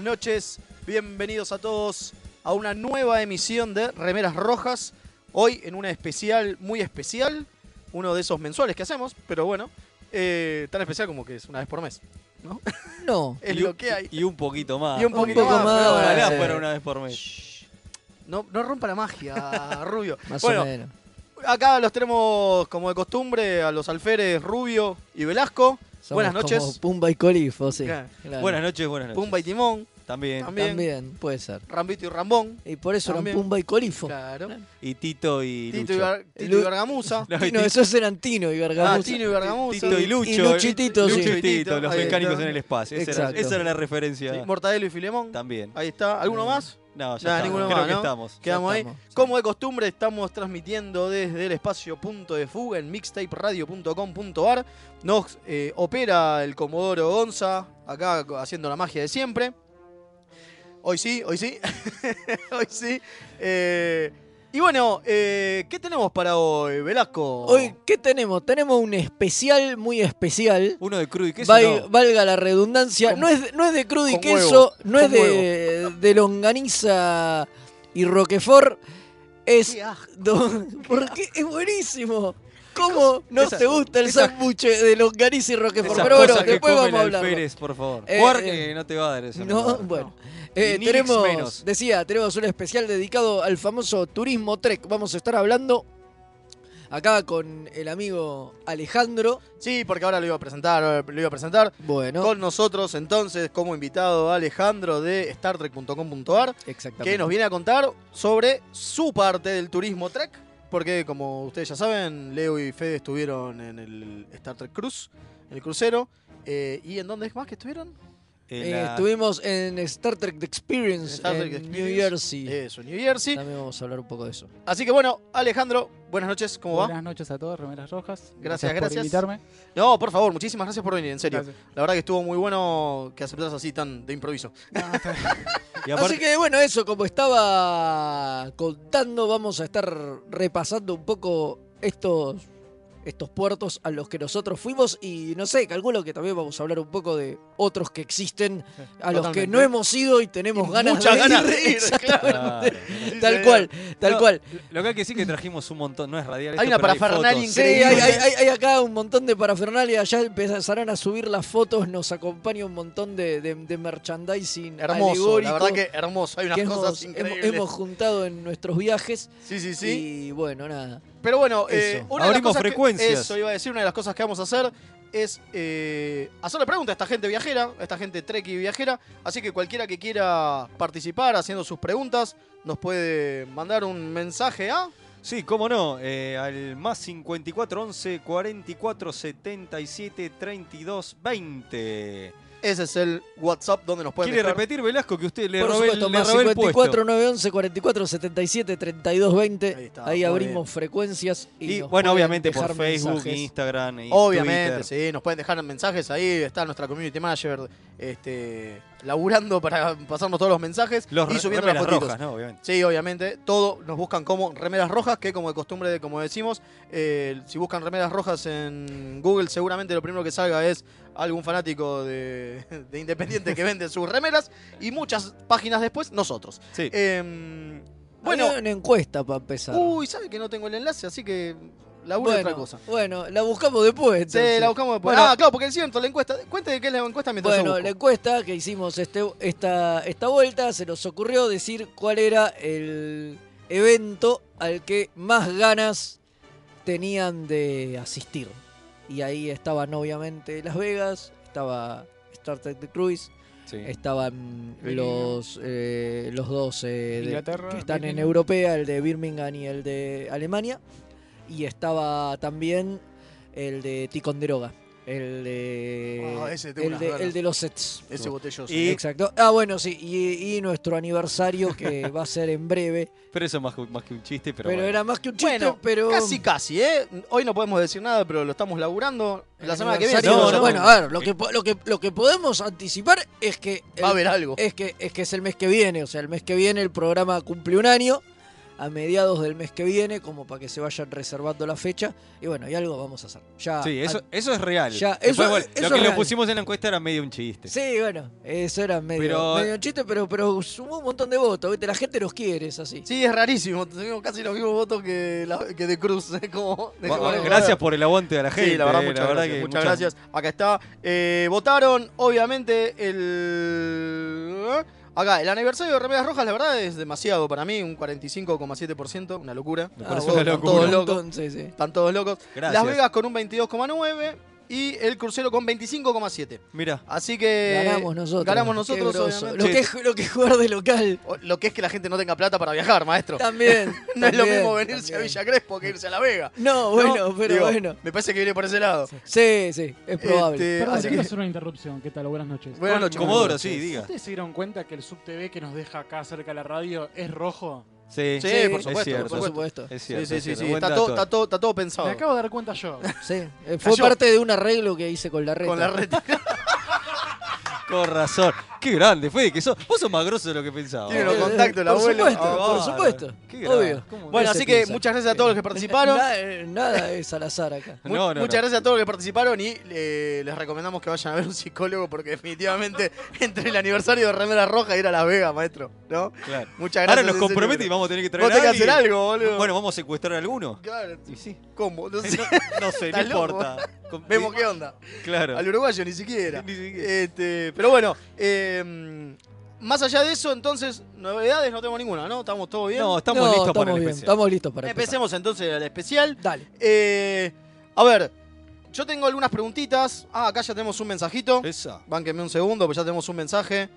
Buenas noches, bienvenidos a todos a una nueva emisión de Remeras Rojas. Hoy en una especial, muy especial, uno de esos mensuales que hacemos, pero bueno, eh, tan especial como que es una vez por mes. ¿no? No. es Y lo un- que hay. Y un poquito más. Y un poquito poco más, Ojalá eh. fuera una vez por mes. no, no rompa la magia, Rubio. Más bueno, o menos. acá los tenemos como de costumbre a los alferes Rubio y Velasco. Somos Buenas noches. Como Pumba y Colifo, sí. Claro. Claro. Buenas noches, buenas noches. Pumba y Timón, También. También. También, puede ser. Rambito y Rambón. Y por eso También. eran Pumba y Colifo. Claro. Y Tito y Tito y, Lucho. Gar- Tito y Gargamusa. No, y Tino, Ti- esos eran Tino y Ah, Gargamusa. Tino y Gargamusa. Tito y Lucho. Y Lucho y Tito, Lucho sí. y Tito, los mecánicos en el espacio. Esa era, Exacto. esa era la referencia. Sí, Mortadelo y Filemón. También. Ahí está. ¿Alguno más? No, ya estamos. Creo más, que ¿no? estamos. Quedamos ahí. sí. Como de costumbre, estamos transmitiendo desde el espacio punto de fuga en mixtaperadio.com.ar. Nos eh, opera el Comodoro Gonza, acá haciendo la magia de siempre. Hoy sí, hoy sí. hoy sí. Eh, y bueno, eh, ¿qué tenemos para hoy, Velasco? Hoy, ¿qué tenemos? Tenemos un especial muy especial. Uno de crudo y queso. Val- no. Valga la redundancia. Con- No es, no es de crudo y queso, huevo, no es de, de longaniza y roquefort. Es. Qué asco. porque es buenísimo. ¿Cómo no Esas- te gusta el sándwich de longaniza y roquefort? Esas Pero bueno, después vamos a hablar. por favor. Eh, Jugar eh, no te va a dar eso. No, bueno. Eh, tenemos, menos. decía, tenemos un especial dedicado al famoso turismo Trek. Vamos a estar hablando acá con el amigo Alejandro. Sí, porque ahora lo iba a presentar, ahora lo iba a presentar. Bueno, Con nosotros entonces como invitado Alejandro de StarTrek.com.ar exactamente. que nos viene a contar sobre su parte del turismo Trek. Porque como ustedes ya saben, Leo y Fede estuvieron en el Star Trek Cruise, en el crucero. Eh, ¿Y en dónde es más que estuvieron? En Eh, la- Estuvimos en Star Trek The Experience Star Trek en Experience. New Jersey. Eso, New Jersey. También vamos a hablar un poco de eso. Así que bueno, Alejandro, buenas noches, ¿cómo va? Buenas noches a todos, Remeras Rojas. Gracias, por gracias. invitarme. No, por favor, muchísimas gracias por venir, en serio. Gracias. La verdad que estuvo muy bueno que aceptas así tan de improviso. No, está bien. y aparte- Así que bueno, eso, como estaba contando, vamos a estar repasando un poco estos, estos puertos a los que nosotros fuimos y no sé, calculo que también vamos a hablar un poco de otros que existen, a los que no hemos ido y tenemos Y ganas muchas de ganas ir. de ir, Exactamente. Claro. Sí, Tal cual, tal No, cual. Lo que hay que decir que trajimos un montón, no es radial. Hay esto, una parafernalia. Sí, increíble. hay, hay- hay- hay acá un montón de parafernalia, ya empezarán a subir las fotos, nos acompaña un montón de, de- de merchandising Hermoso, la verdad que hermoso. Hay unas que cosas hemos, hemos- increíbles. hemos juntado en nuestros viajes. Sí, sí, sí. Y bueno, nada. Pero bueno, eh, una de las Abrimos cosas que- frecuencias. eso iba a decir, una de las cosas que vamos a hacer es eh, hacerle preguntas a esta gente viajera, a esta gente treki viajera. Así que cualquiera que quiera participar haciendo sus preguntas, nos puede mandar un mensaje a... Sí, cómo no, eh, al más 54 11 44 77 32 20. Ese es el WhatsApp donde nos pueden ¿Quiere dejar- repetir, Velasco, que usted le Por robé, el- supuesto, le más robé el 54 puesto? 911 44 77 32 20. Ahí Ahí, está, muy abrimos frecuencias. Y, Y nos bueno, obviamente por Facebook, mensajes. Instagram y Obviamente, Twitter. sí, nos pueden dejar mensajes ahí, está nuestra community manager este, laburando para pasarnos todos los mensajes Los y subiendo las fotitos. rojas, ¿no? Obviamente. Sí, obviamente. Todo nos buscan como remeras rojas, que como de costumbre, como decimos, eh, si buscan remeras rojas en Google, seguramente lo primero que salga es algún fanático de, de Independiente que vende sus remeras y muchas páginas después, nosotros. Sí. Em, bueno, Había una encuesta para empezar. uy, ¿sabe que no tengo el enlace? Así que laburo Bueno, otra cosa. bueno, la buscamos después. Sí, la buscamos después. Bueno, ah, claro, porque es cierto, la encuesta. Cuente de qué es la encuesta mientras Bueno, la encuesta que hicimos este, esta, esta vuelta se nos ocurrió decir cuál era el evento al que más ganas tenían de asistir. Y ahí estaban obviamente Las Vegas, estaba Star Trek The Cruise, Sí. estaban los, eh, los dos eh, de- Inglaterra, que están en. Europea, el de Birmingham y el de Alemania. Y estaba también el de Ticonderoga, el de, Ah, ese tengo el, de ganas. el de los sets. Ese botelloso. Y- Exacto. Ah, bueno, sí. Y, y nuestro aniversario que va a ser en breve. Pero eso es más, que- más que un chiste, pero, Pero, bueno. era más que un chiste, Bueno, pero. Casi, casi, ¿eh? Hoy no podemos decir nada, pero lo estamos laburando. La semana que viene. seguro no, bueno, no. a ver, lo que, lo, que, lo que podemos anticipar es que. el- va a haber algo. es que, es que es el mes que viene. O sea, el mes que viene el programa cumple un año. A mediados del mes que viene, como para que se vayan reservando la fecha. Y bueno, y algo vamos a hacer. Ya, Sí, eso, eso es real. Ya, Después, eso- bueno, eso lo es que lo real. pusimos en la encuesta era medio un chiste. Sí, bueno, eso era medio, Pero- medio chiste, pero, pero sumó un montón de votos. ¿viste? La gente nos quiere, es así. Sí, es rarísimo. Tenemos casi los mismos votos que, la- que de Cruz. ¿eh? Como, de Bueno, como- gracias por el aguante de la gente. Sí, la verdad, eh, muchas gracias. que muchas gracias. Acá está. Eh, votaron, obviamente, el. Acá, el aniversario de Remeras Rojas, la verdad, es demasiado para mí. Un 45,7%. Una locura. Me Ah, parece una están locura. todos locos. sí. Están todos locos. Gracias. Las Vegas con un 22,9%. Y el crucero con 25,7%. Mira, Así que. Ganamos nosotros. Ganamos nosotros. Lo que, es, lo que es jugar de local. O- Lo que es que la gente no tenga plata para viajar, maestro. También. no es lo mismo venirse a. Villa Crespo que irse a La Vega. No, bueno, ¿no? pero Digo, bueno. Me parece que viene por ese lado. Sí, sí, es probable. Este, Perdón, así quiero que- hacer una interrupción. ¿Qué tal? Buenas noches. Buenas noches. Comodoro, sí, diga. ¿Ustedes se dieron cuenta que el subtv que nos deja acá cerca de la radio es rojo? Sí, Sí, Sí, por es supuesto, cierto. por supuesto. Es cierto. sí, es sí, cierto. sí. Buen Está todo, está, todo, está todo pensado. Me acabo de dar cuenta yo. Sí, eh, fue Cayó. parte de un arreglo que hice con la red. Con la red. Con razón. Qué grande, Fede, que sos. Vos sos más grosso de lo que pensaba. Tiene los contactos, el por abuelo. Supuesto, Ah, por supuesto. Qué grande. Obvio. ¿Cómo Bueno, ¿Qué así que piensa? muchas gracias a todos los que participaron. Eh, nada es al azar acá. Mu- No, no, muchas no. gracias a todos los que participaron y eh, les recomendamos que vayan a ver un psicólogo porque definitivamente entre el aniversario de Remera Roja y ir a Las Vegas, maestro. ¿no? Claro. Muchas gracias. Ahora nos compromete y vamos a tener que traer Vos a tenés que hacer algo, boludo. Bueno, vamos a secuestrar a alguno. Claro, Y sí. ¿cómo? No sé. No, no sé, no importa. Con- Vemos qué onda. Claro. Al uruguayo ni siquiera. Ni siquiera. Este, pero bueno, eh, más allá de eso, entonces, novedades no tengo ninguna, ¿no? ¿Estamos todos bien? No, estamos No, listos estamos para el bien, especial. Estamos listos para empezar. Empecemos entonces el especial. Dale. Eh, a ver, yo tengo algunas preguntitas. Ah, acá ya tenemos un mensajito. Esa. Bánquenme un segundo, pues ya tenemos un mensaje.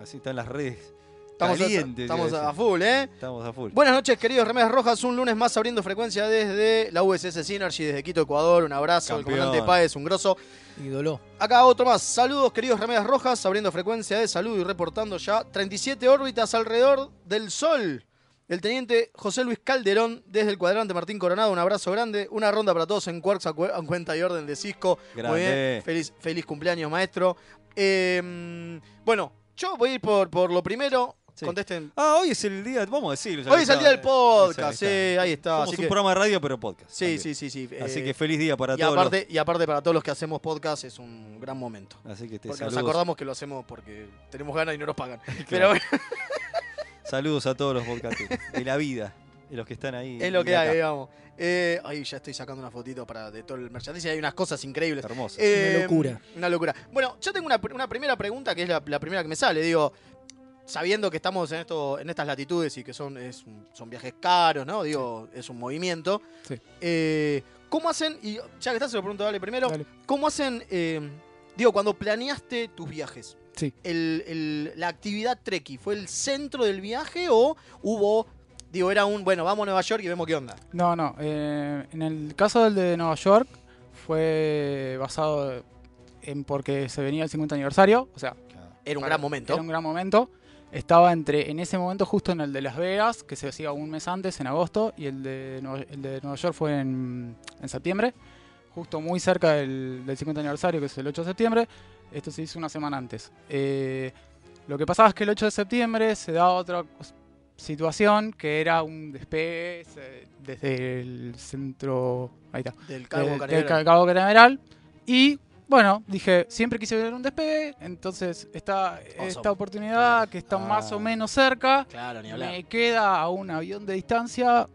Así están las redes. Estamos, a, estamos full, ¿eh? Estamos a full. Buenas noches, queridos Remeras Rojas. Un lunes más abriendo frecuencia desde la USS Synergy, desde Quito, Ecuador. Un abrazo. Campeón. El comandante Páez, un grosso. Ídolo. Acá otro más. Saludos, queridos Remeras Rojas, abriendo frecuencia de salud y reportando ya 37 órbitas alrededor del Sol. El teniente José Luis Calderón, desde el cuadrante Martín Coronado, un abrazo grande. Una ronda para todos en Quarks a, a cuenta y orden de Cisco. Muy Grande. bien. Feliz, feliz cumpleaños, maestro. Eh, bueno, yo voy a ir por, por lo primero. Sí. Contesten. Ah, hoy es el día, vamos a decirlo. ya Hoy que es el está- día del podcast, Ahí sí, está. ahí está. Somos Así un que, programa de radio, pero podcast. sí, también. sí, sí, sí. Así eh, que feliz día para y todos. aparte, y aparte para todos los que hacemos podcast es un gran momento. Así que te Porque nos saludos, acordamos que lo hacemos porque tenemos ganas y no nos pagan. Pero bueno, saludos a todos los podcasteros de la vida, de los que están ahí. es lo y que de hay, acá. digamos. Eh, ay, ya estoy sacando una fotito para de todo el merchandising. Hay unas cosas increíbles. Hermoso. Eh, locura. Una locura. Bueno, yo tengo una, una primera pregunta que es la, la primera que me sale. Digo, sabiendo que estamos en esto, en estas latitudes y que son, es son viajes caros, ¿no? Digo, es un movimiento. Sí. Eh, ¿Cómo hacen? Y ya que estás, se lo pregunto, dale primero. Dale. ¿Cómo hacen? eh, digo, cuando planeaste tus viajes. Sí. El, el- la actividad Treki, ¿fue el centro del viaje o hubo, digo, era un, bueno, vamos a Nueva York y vemos qué onda? No, no. eh, en el caso del de Nueva York fue basado en porque se venía el 50 aniversario. O sea, Era un para- gran momento. Era un gran momento. Estaba entre, en ese momento, justo en el de Las Vegas, que se hacía un mes antes, en agosto, y el de Nueva, el de Nueva York fue en, en septiembre, justo muy cerca del, del 50 aniversario, que es el 8 de septiembre. Esto se hizo una semana antes. Eh, lo que pasaba es que el 8 de septiembre se daba otra situación, que era un despegue se- desde el centro... Ahí está Del Cabo de- del Cabo Canaveral. Y bueno, dije, siempre quise ver un despegue, entonces esta, esta oportunidad claro. que está más Ah. o menos cerca, Claro, ni me queda a un avión de distancia,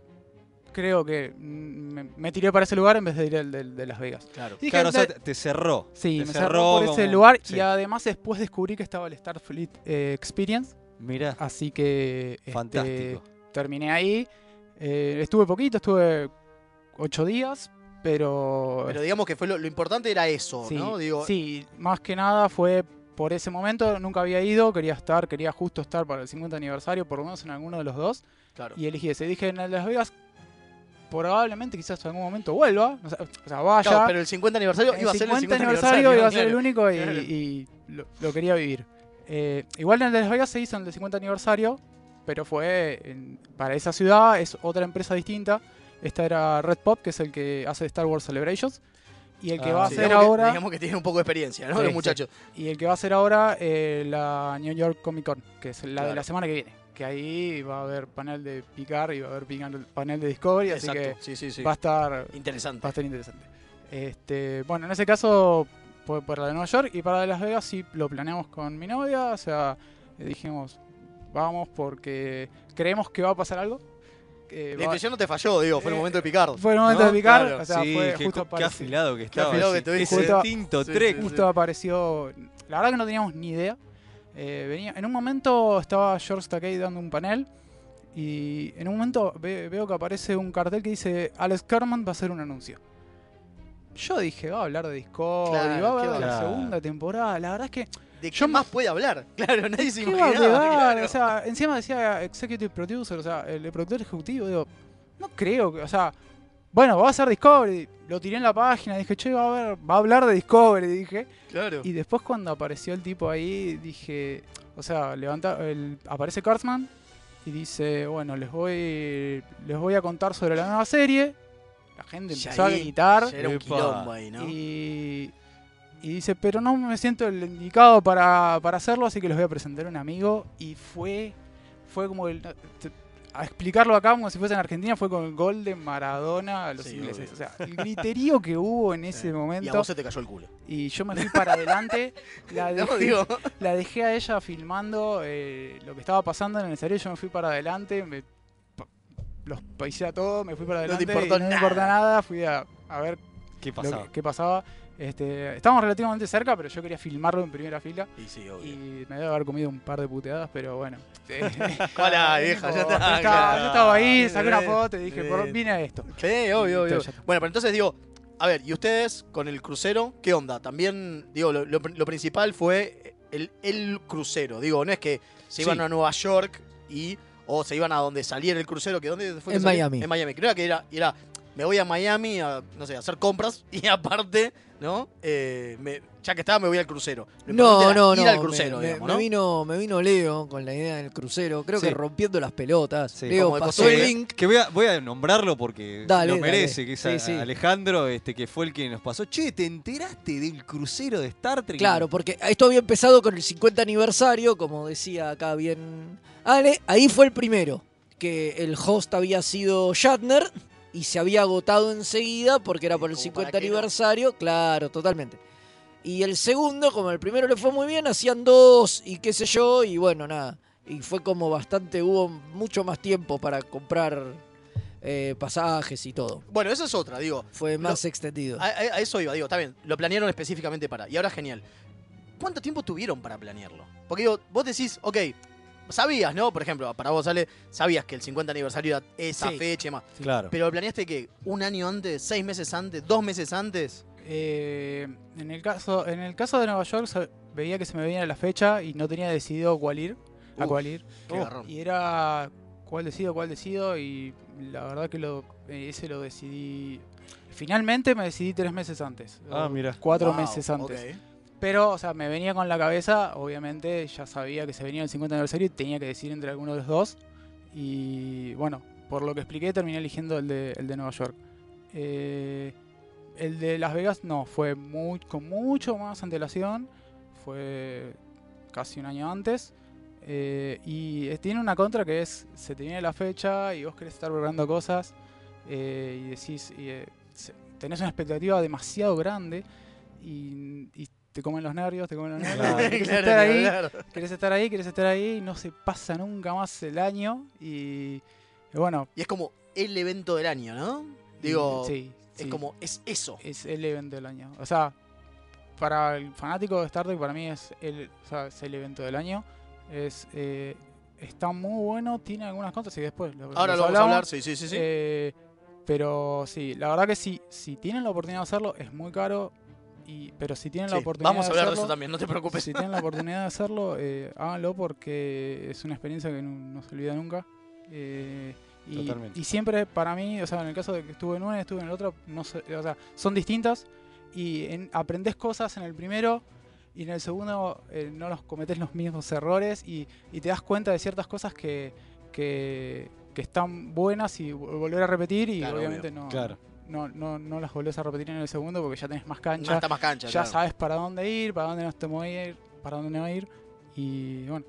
creo que me, me tiré para ese lugar en vez de ir al de Las Vegas. Claro. Dije, Claro, o sea, de- te, cerró. sí, te me cerró por ese lugar Sí. y además después descubrí que estaba el Starfleet eh, Experience, Mirá, así que este, fantástico. terminé ahí. Eh, estuve poquito, estuve ocho días, pero... Pero digamos que fue lo, lo importante era eso, sí, ¿no? Digo, sí, más que nada fue por ese momento, nunca había ido, quería estar, quería justo estar para el 50 aniversario, por lo menos en alguno de los dos, claro. y elegí ese. Dije, en Las Vegas probablemente quizás en algún momento vuelva, o sea, o sea, vaya. Claro, pero el 50 aniversario el iba a ser el 50 aniversario iba a ser el único y, lo, lo quería vivir. Eh, igual en Las Vegas se hizo en el 50 aniversario, pero fue en- para esa ciudad, es otra empresa distinta. Esta era Red Pop, que es el que hace Star Wars Celebrations. Y el que Ah, va a Sí, hacer digamos que- ahora. digamos que tiene un poco de experiencia, ¿no? Sí, Los sí. muchachos. Y el que va a hacer ahora eh, la New York Comic Con, que es la de la semana que viene. Que ahí va a haber panel de Picard y va a haber panel de Discovery, así Exacto. que Sí, sí, sí. va a estar Interesante. va a estar interesante. Este, bueno, en ese caso fue para la de Nueva York y para la de Las Vegas sí lo planeamos con mi novia, o sea, dijimos, vamos porque creemos que va a pasar algo. Que La va- intuición no te falló, digo, fue el Eh, momento de picar. fue el momento ¿no? de picar, Claro. o sea, sí, fue qué, justo qué afilado que estaba. afilado que tuviste. ese Justo- tinto sí, trek. sí, Justo apareció. La verdad que no teníamos ni idea. Eh, venía, en un momento estaba George Takei dando un panel. Y en un momento ve- veo que aparece un cartel que dice Alex Kerman va a hacer un anuncio. Yo dije, va a hablar de Discovery, Claro, va a hablar ¿qué de la segunda temporada. La verdad es que. ¿De qué Yo más puede hablar? Claro, nadie se ¿Qué va a imaginaba. claro. O sea, encima decía Executive Producer, o sea, el productor ejecutivo. Digo, no creo que. O sea, bueno, va a ser Discovery. Lo tiré en la página, dije, che, va a, ver, va a hablar de Discovery, dije. Claro. Y después cuando apareció el tipo ahí, dije, o sea, levanta, el, aparece Kurtzman y dice, bueno, les voy, les voy a contar sobre la nueva serie. La gente Ya empezó a gritar Ya era un Epa. quilombo ahí, ¿no? y, y dice, pero no me siento el indicado para, para hacerlo, así que les voy a presentar a un amigo. Y fue, fue como el, a explicarlo acá como si fuese en Argentina, fue con el gol de Maradona a los Sí, ingleses. obvio. O sea, el griterío que hubo en ese Sí. Y a momento. vos se te cayó el culo. Y yo me fui para adelante, la No, dejé, digo, la dejé a ella filmando eh, lo que estaba pasando en el escenario, yo me fui para adelante, me, pa- los paisé a todos, me fui para No te adelante, y no me nada. importa nada, fui a, a ver ¿Qué pasaba? que, qué pasaba. Este, estábamos relativamente cerca, pero yo quería filmarlo en primera fila y sí, obvio. y me debe haber comido un par de puteadas, pero bueno. Hola, vieja, ya está, estaba- claro. Yo estaba ahí, saqué una foto y dije, por, vine a esto. Sí, obvio, obvio. Bueno, pero entonces digo, a ver, ¿y ustedes con el crucero qué onda? También, digo, lo, lo- lo principal fue el, el crucero. Digo, no es que se iban Sí. a Nueva York y o se iban a donde saliera el crucero, que dónde fue En? Miami. En Miami. Creo que era, era me voy a Miami a, no sé, a hacer compras y aparte, ¿no? Eh, me- ya que estaba, me voy al crucero. No, no, ir no. al crucero, me, digamos, me ¿no? vino, me vino Leo con la idea del crucero. Creo Sí. que rompiendo las pelotas. Sí. Leo Como pasó el link. Que voy a, voy a nombrarlo porque Dale, lo dale. merece, que es Sí, a- sí. Alejandro, este, que fue el que nos pasó. Che, ¿te enteraste del crucero de Star Trek? Claro, porque esto había empezado con el 50 aniversario, como decía acá bien Ale. Ahí fue el primero, que el host había sido Shatner y se había agotado enseguida porque era por el Como 50 para que no. aniversario. Claro, totalmente. Y el segundo, como el primero le fue muy bien, hacían dos y qué sé yo, y bueno, nada. Y fue como bastante, hubo mucho más tiempo para comprar eh, pasajes y todo. Bueno, esa es otra, digo. Fue más extendido. A- a eso iba, digo, está bien, lo planearon específicamente para. Y ahora genial. ¿Cuánto tiempo tuvieron para planearlo? Porque digo, vos decís, ok, sabías, ¿no? Por ejemplo, para vos sale, sabías que el 50 aniversario era esa Sí. fecha y demás. Claro. Pero planeaste que un año antes, seis meses antes, dos meses antes. Eh, en, el caso, en el caso de Nueva York veía que se me venía la fecha y no tenía decidido cuál ir, a cuál ir. Qué garrón. Y era cuál decido, cuál decido y la verdad que lo, eh, ese lo decidí. Finalmente me decidí tres meses antes. Ah, mira. Cuatro Wow, meses antes. Pero, o sea, me venía con la cabeza, obviamente ya sabía que se venía el 50 aniversario y tenía que decidir entre alguno de los dos. Y bueno, por lo que expliqué, terminé eligiendo el de, el de Nueva York. Eh, el de Las Vegas no, fue muy, con mucho más antelación. Fue casi un año antes. Eh, y eh, tiene una contra que es, se te viene la fecha y vos querés estar preparando cosas y decís, tenés una expectativa demasiado grande y te comen los nervios, te comen los nervios. Claro. querés Claro, estar ahí, hablar. querés estar ahí, querés estar ahí y no se pasa nunca más el año y, y bueno, Y es como, el evento del año, ¿no? Digo, sí, es como, es eso. es el evento del año. O sea, para el fanático de Star Trek, para mí es el, o sea, es el evento del año. Es, eh, está muy bueno, tiene algunas cosas y después lo, Ahora lo vamos a hablar, sí, sí, sí. sí. Eh, pero sí, la verdad que sí, si tienen la oportunidad de hacerlo, es muy caro. Y, pero si tienen la oportunidad Vamos a de hablar de hacerlo, eso también, no te preocupes. si tienen la oportunidad de hacerlo, eh, háganlo porque es una experiencia que no, no se olvida nunca. Eh, y, Totalmente. y siempre para mí, o sea, en el caso de que estuve en una y estuve en el otro, no sé, o sea, son distintas y en, aprendés cosas en el primero y en el segundo eh, no los cometés los mismos errores y, y te das cuenta de ciertas cosas que, que, que están buenas y vo- volver a repetir y Claro, obviamente no, Claro. No, no, no las volvés a repetir en el segundo porque ya tenés más cancha está más cancha, ya claro. sabes para dónde ir, para dónde no te mueves ir, para dónde no ir. Y bueno,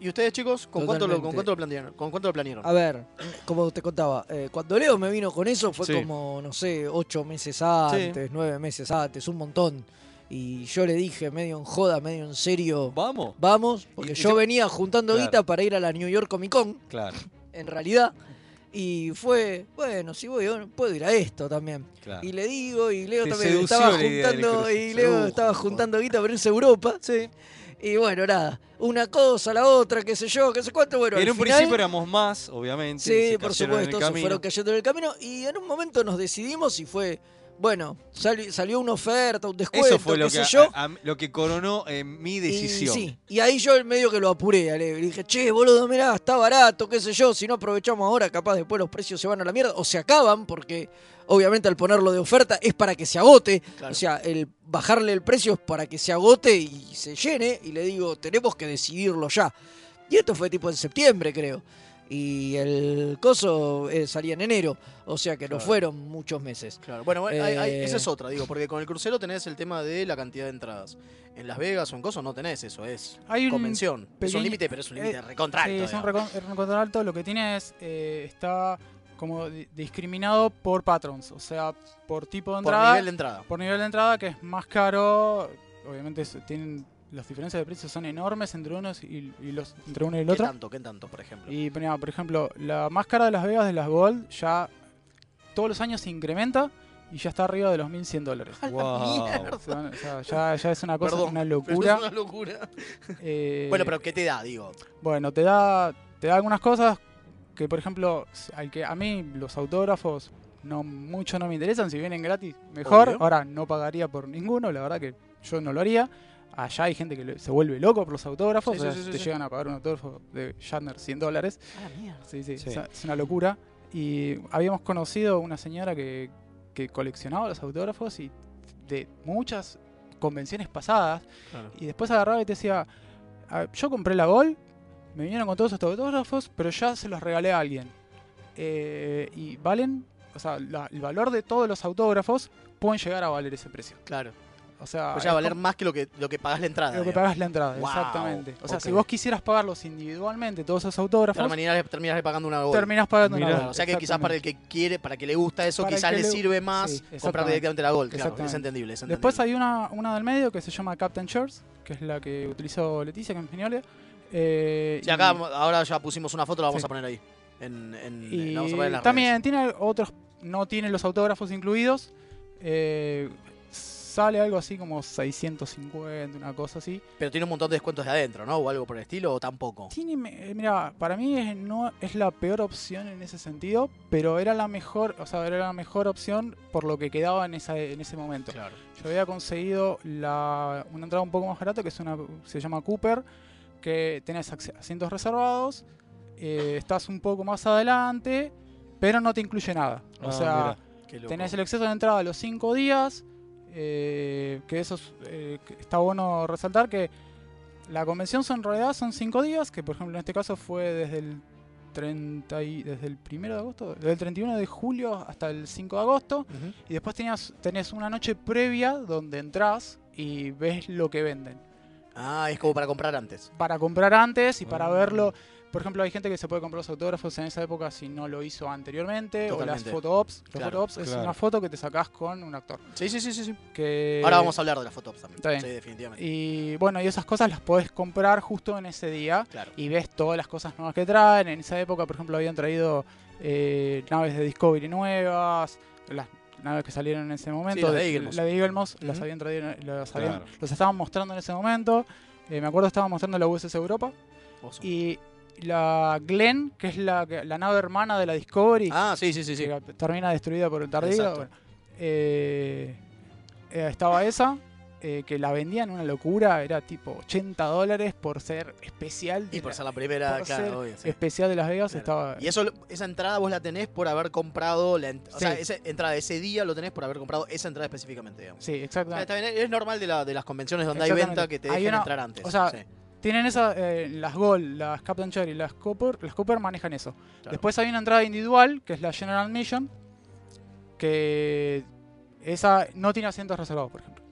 ¿Y ustedes, chicos, con cuánto, lo, con cuánto lo planearon? ¿Con cuánto lo planearon? A ver, como te contaba, eh, cuando Leo me vino con eso fue Sí. como, no sé, ocho meses antes, nueve meses antes, un montón. Y yo le dije, medio en joda, medio en serio, Vamos. vamos, porque Y- y yo yo- venía juntando Claro. guita para ir a la New York Comic Con, Claro, en realidad. Y fue, bueno, si voy, puedo ir a esto también. claro. Y le digo, y Leo Te también estaba juntando, y Leo Sedujo, estaba juntando guita para irse a Europa. Sí. Y bueno, nada, una cosa, la otra, qué sé yo, qué sé cuánto, bueno, en al un final- principio éramos más, obviamente. Sí, por supuesto, se fueron cayendo en el camino y en un momento nos decidimos y fue, bueno, sali- salió una oferta, un descuento, Eso fue lo qué que, sé yo. a- a- lo que coronó en mi decisión. Y, sí, y ahí yo medio que lo apuré, a Leo, y le dije, che, boludo, mirá, está barato, qué sé yo, si no aprovechamos ahora, capaz después los precios se van a la mierda o se acaban, porque obviamente al ponerlo de oferta es para que se agote, Claro. o sea, el bajarle el precio es para que se agote y se llene, y le digo, tenemos que decidirlo ya. Y esto fue tipo en septiembre, creo. Y el coso eh, salía en enero, o sea que no fueron muchos meses. Claro, bueno, bueno, hay- hay- Eh, esa es otra, digo, porque con el crucero tenés el tema de la cantidad de entradas. En Las Vegas o en cosas no tenés eso, es hay un. convención. Es pequeño- un límite, pero es un límite eh, recontra sí, alto, es un digamos. recon- recontra alto. Lo que tiene es. eh, está como di- discriminado por patrons, o sea, por tipo de Por entrada. nivel de entrada. por nivel de entrada, que es más caro. Obviamente es- tienen. Las diferencias de precios son enormes entre unos y, y los entre uno y el ¿Qué otro. tanto? ¿Qué tanto, por ejemplo? Y ponía, por ejemplo, la más cara de Las Vegas de las Gold ya todos los años se incrementa y ya está arriba de los 1100 dólares. Wow. mierda. O sea, ya, ya es una cosa, Perdón, una pero locura. Es una locura. Eh, Bueno, pero ¿qué te da, digo? bueno, te da, te da algunas cosas que, por ejemplo, al que a mí los autógrafos no mucho no me interesan. Si vienen gratis, mejor. Obvio. Ahora no pagaría por ninguno, la verdad que yo no lo haría. Allá hay gente que se vuelve loco por los autógrafos. Sí, o sea, sí, sí, te sí. llegan a pagar un autógrafo de Shatner 100 dólares. Ah, mierda. Sí, sí, Sí. Es, es una locura. Y habíamos conocido una señora que, que coleccionaba los autógrafos y de muchas convenciones pasadas. Claro. Y después agarraba y te decía, "Ah, yo compré la Gol, me vinieron con todos estos autógrafos, pero ya se los regalé a alguien. Eh, y valen, o sea, la- el valor de todos los autógrafos pueden llegar a valer ese precio. Claro. O sea, O sea, es valer como más que lo que, lo que pagás la entrada. lo que digamos. pagas la entrada, Wow, exactamente. O sea, si vos quisieras pagarlos individualmente, todos esos autógrafos, terminarás pagando una gol. terminás pagando una. Gol, O sea que quizás para el que quiere, para que le gusta eso, Para quizás le le- sirve más sí, comprar directamente la gol. Claro, es entendible, es Después hay una, una del medio que se llama Captain Shirts, que es la que utilizó Leticia, que es señora. Eh, Sí, y- acá ahora ya pusimos una foto, la vamos Sí. a poner ahí. En, en- Y la vamos a poner en las también redes. tiene otros, no tiene los autógrafos incluidos. eh, sale algo así como 650, una cosa así. Pero tiene un montón de descuentos de adentro, ¿no? O algo por el estilo, o tampoco. Tiene, me- eh, mira, para mí es, no es la peor opción en ese sentido, pero era la mejor, o sea, era la mejor opción por lo que quedaba en, esa, en ese momento. Claro. Yo había conseguido la, una entrada un poco más barata, que es una, se llama Cooper, que tenés asientos reservados, eh, estás un poco más adelante, pero no te incluye nada. O Ah, sea, tenés el acceso de entrada a los 5 días, eh, que eso es, eh, que está bueno resaltar que la convención son, en realidad son 5 días, que por ejemplo en este caso fue desde el 30 y, desde el 1 de agosto, desde el 31 de julio hasta el 5 de agosto. Y después tenías, tenés una noche previa donde entras y ves lo que venden. Ah, es como para comprar antes. Para comprar antes y para Ah. verlo. Por ejemplo, hay gente que se puede comprar los autógrafos en esa época si no lo hizo anteriormente. O las photo-ops. Los Claro, photo-ops es claro. una foto que te sacás con un actor. Sí, sí, sí, sí. sí. Que, Ahora vamos a hablar de las fotos también. Está bien. Sí, definitivamente. Y bueno, y esas cosas las podés comprar justo en ese día. Claro. Y ves todas las cosas nuevas que traen. En esa época, por ejemplo, habían traído eh, naves de Discovery nuevas, las naves que salieron en ese momento. las de Eagle Moss. La de Eagle Moss, las habían traído, las habían- los estaban mostrando en ese momento. Eh, me acuerdo estaban mostrando la USS Europa Oso. y la Glenn, que es la, la nave hermana de la Discovery, Ah, sí, sí, sí, sí. que termina destruida por el tardío. Bueno, eh, eh, estaba esa, eh, que la vendían una locura, era tipo 80 dólares por ser especial. de Y por la- ser la primera, por claro, ser obvio, sí. especial de Las Vegas. Claro. Estaba, Y eso, esa entrada vos la tenés por haber comprado la ent- O sea, esa entrada ese día lo tenés por haber comprado esa entrada específicamente, digamos. sí, O sea, exactamente. es normal de, la, de las convenciones donde hay venta que te dejen una- entrar antes. o sea, sí, Tienen esa, eh, las Gold, las Captain Cherry, las Copper, las Copper manejan eso. claro. Después hay una entrada individual, que es la General Mission, que esa no tiene asientos reservados, por ejemplo.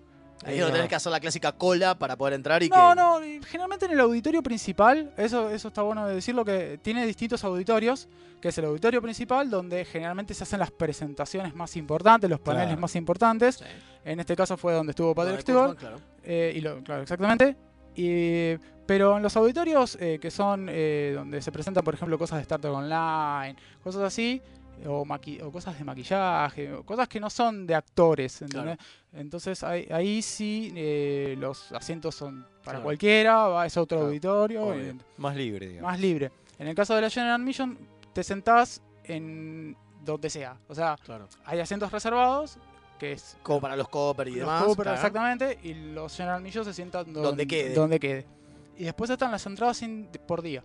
Ahí donde tenés que hacer la clásica cola para poder entrar y No, que. no, y generalmente en el auditorio principal, eso, eso está bueno de decirlo, que tiene distintos auditorios, que es el auditorio principal, donde generalmente se hacen las presentaciones más importantes, los paneles Claro. más importantes. Sí. En este caso fue donde estuvo Patrick Stewart. Claro. Eh, y lo, claro, exactamente. Y, pero en los auditorios eh, que son eh, donde se presentan, por ejemplo, cosas de Star Trek Online, cosas así, o, maqui- o cosas de maquillaje, cosas que no son de actores, ¿entendés? Entonces ahí, ahí sí eh, los asientos son para Claro. cualquiera, va a ese otro Claro, auditorio, Más libre, digamos. más libre. En el caso de la General Admission, te sentás en donde sea. O sea, Claro. hay asientos reservados, que es Como para los Copper y los demás. Cooper, claro. exactamente, y los General Millos se sientan don- Donde quede. donde quede. Y después están las entradas por día,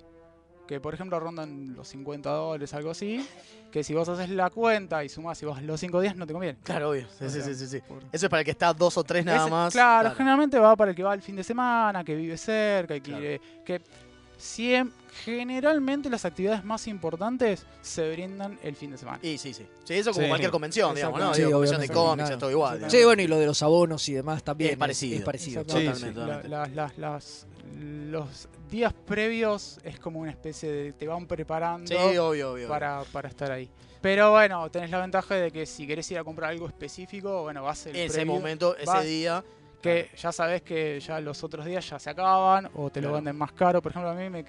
que por ejemplo rondan los 50 dólares, algo así, que si vos haces la cuenta y sumás y vas los 5 días no te conviene. Claro, obvio. Sí, O sí, sea, sí, sí, sí. por- Eso es para el que está dos o tres nada Ese- más. Claro, generalmente va para el que va el fin de semana, que vive cerca, y que, Claro. que siem- generalmente las actividades más importantes se brindan el fin de semana. Y sí, sí. Sí, eso como Sí. cualquier convención, digamos, ¿no? Digo, Sí, convención de cómics, Claro. todo igual. Digamos. Sí, bueno, y lo de los abonos y demás también Es parecido. Es, parecido. Totalmente, La- totalmente. las- los días previos es como una especie de. te van preparando Sí, obvio, obvio. obvio. para, para estar ahí. Pero bueno, tenés la ventaja de que si querés ir a comprar algo específico, bueno, vas el En ese previo, momento, ese vas- día. Que ya sabes que ya los otros días ya se acaban o te lo venden más caro. Por ejemplo, a mí me,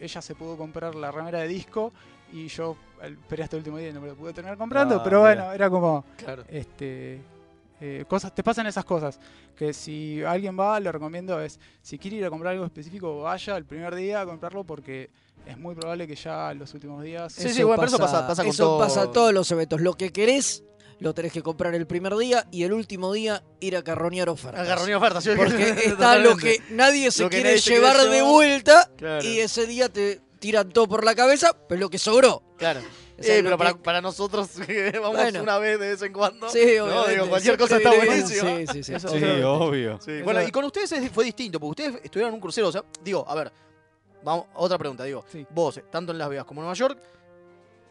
ella se pudo comprar la remera de disco y yo esperé hasta el último día y no me lo pude terminar comprando. Ah, pero mira. bueno, era como Claro. este eh, cosas te pasan esas cosas que si alguien va le recomiendo es si quiere ir a comprar algo específico vaya el primer día a comprarlo porque es muy probable que ya los últimos días Sí, sí, bueno, pero eso pasa- pasa con eso todo. pasa en todos los eventos. Lo que querés, lo tenés que comprar el primer día y el último día ir a carroñar ofertas. Agarró ni oferta, ¿sí? Porque está lo que nadie se quiere nadie se quiere llevar de llevar. vuelta Claro. y ese día te tiran todo por la cabeza, pero lo que sobró. Claro. O sea, Eh, lo pero para, que- para nosotros que vamos Bueno. una vez de vez en cuando. Sí, no, obviamente. digo, cualquier cosa está buenísima. Sí, sí, sí. Eso- Sí, obvio. Sí, Bueno, y con ustedes es- fue distinto, porque ustedes estuvieron en un crucero. O sea, digo, a ver, vamos, otra pregunta, digo. Sí. Vos, tanto en Las Vegas como en Nueva York,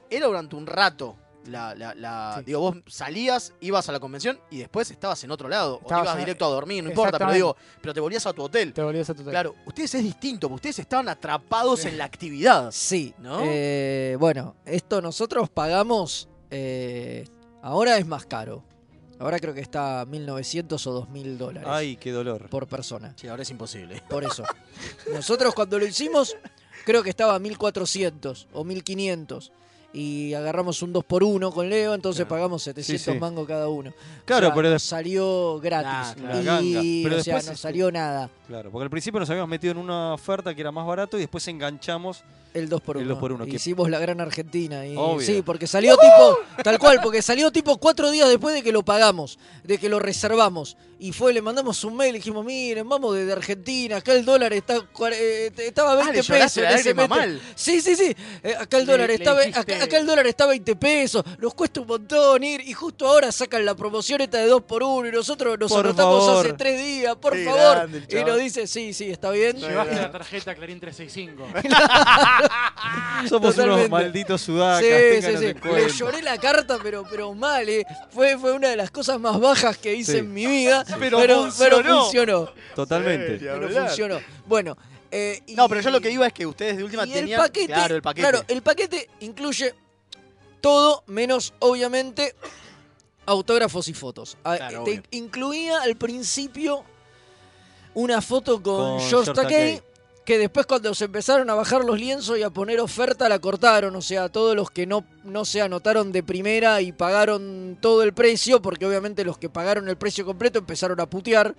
era durante un rato. La, la, la- Sí. Digo, vos salías, ibas a la convención y después estabas en otro lado. O ibas en- directo a dormir, no importa, pero digo, pero te volvías a tu hotel. te volvías a tu Claro, ustedes es distinto, porque ustedes estaban atrapados en la actividad. Sí. ¿No? Eh, bueno, esto nosotros pagamos. eh, ahora es más caro. Ahora creo que está 1.900 o 2.000 dólares Ay, qué dolor. por persona. Sí, ahora es imposible. Por eso. Nosotros cuando lo hicimos, creo que estaba a 1400 o 1500. Y agarramos un 2x1 con Leo, entonces Claro. pagamos 700 Sí, sí. mangos cada uno. Claro, O sea, pero nos salió gratis. Ah, claro. Y. Pero o sea, no este, salió nada Claro, porque al principio nos habíamos metido en una oferta que era más barato y después enganchamos. el 2x1. El 2x1, que- Hicimos la gran Argentina. Y, Obvio. Sí, porque salió tipo, tal cual, porque salió tipo cuatro días después de que lo pagamos, de que lo reservamos. Y fue, le mandamos un mail, dijimos, miren, vamos desde Argentina, acá el dólar está, eh, estaba a 20 Ah, pesos. en ese mal. Sí, sí, sí. Eh, acá el Le- dólar le dijiste- acá, acá el dólar está 20 pesos. Nos cuesta un montón ir. Y justo ahora sacan la promoción esta de 2 por 1 y nosotros nos Por anotamos favor. hace 3 días, por favor. grande Y nos dice, sí, sí, está bien. Llevaste la tarjeta Clarín 365. Somos Totalmente. unos malditos sudacas. Sí, sí, sí. Le lloré la carta, pero, pero mal, eh. Fue, fue una de las cosas más bajas que hice Sí. en mi vida. Pero pero funcionó. funcionó. Totalmente. Sí, Pero hablar. funcionó. Bueno. eh, y- No, pero yo lo que iba es que ustedes de última y tenían. el paquete, claro, el paquete. Claro, el paquete incluye todo menos, obviamente, autógrafos y fotos. Ah, Claro, te obvio. incluía al principio una foto con, Con George George Takei, que después cuando se empezaron a bajar los lienzos y a poner oferta la cortaron, o sea, todos los que no, no se anotaron de primera y pagaron todo el precio, porque obviamente los que pagaron el precio completo empezaron a putear,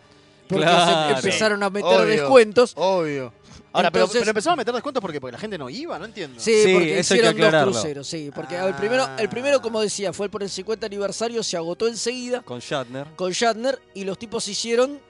porque Claro. se empezaron a meter Obvio. descuentos. Obvio. Ahora, pero, Entonces- pero empezaron a meter descuentos porque, porque la gente no iba, no entiendo. Sí, Sí, porque eso hay que hicieron dos aclararlo. cruceros, sí, porque el primero, el primero, como decía, fue por el 50 aniversario, se agotó enseguida Con Shatner. con Shatner y los tipos hicieron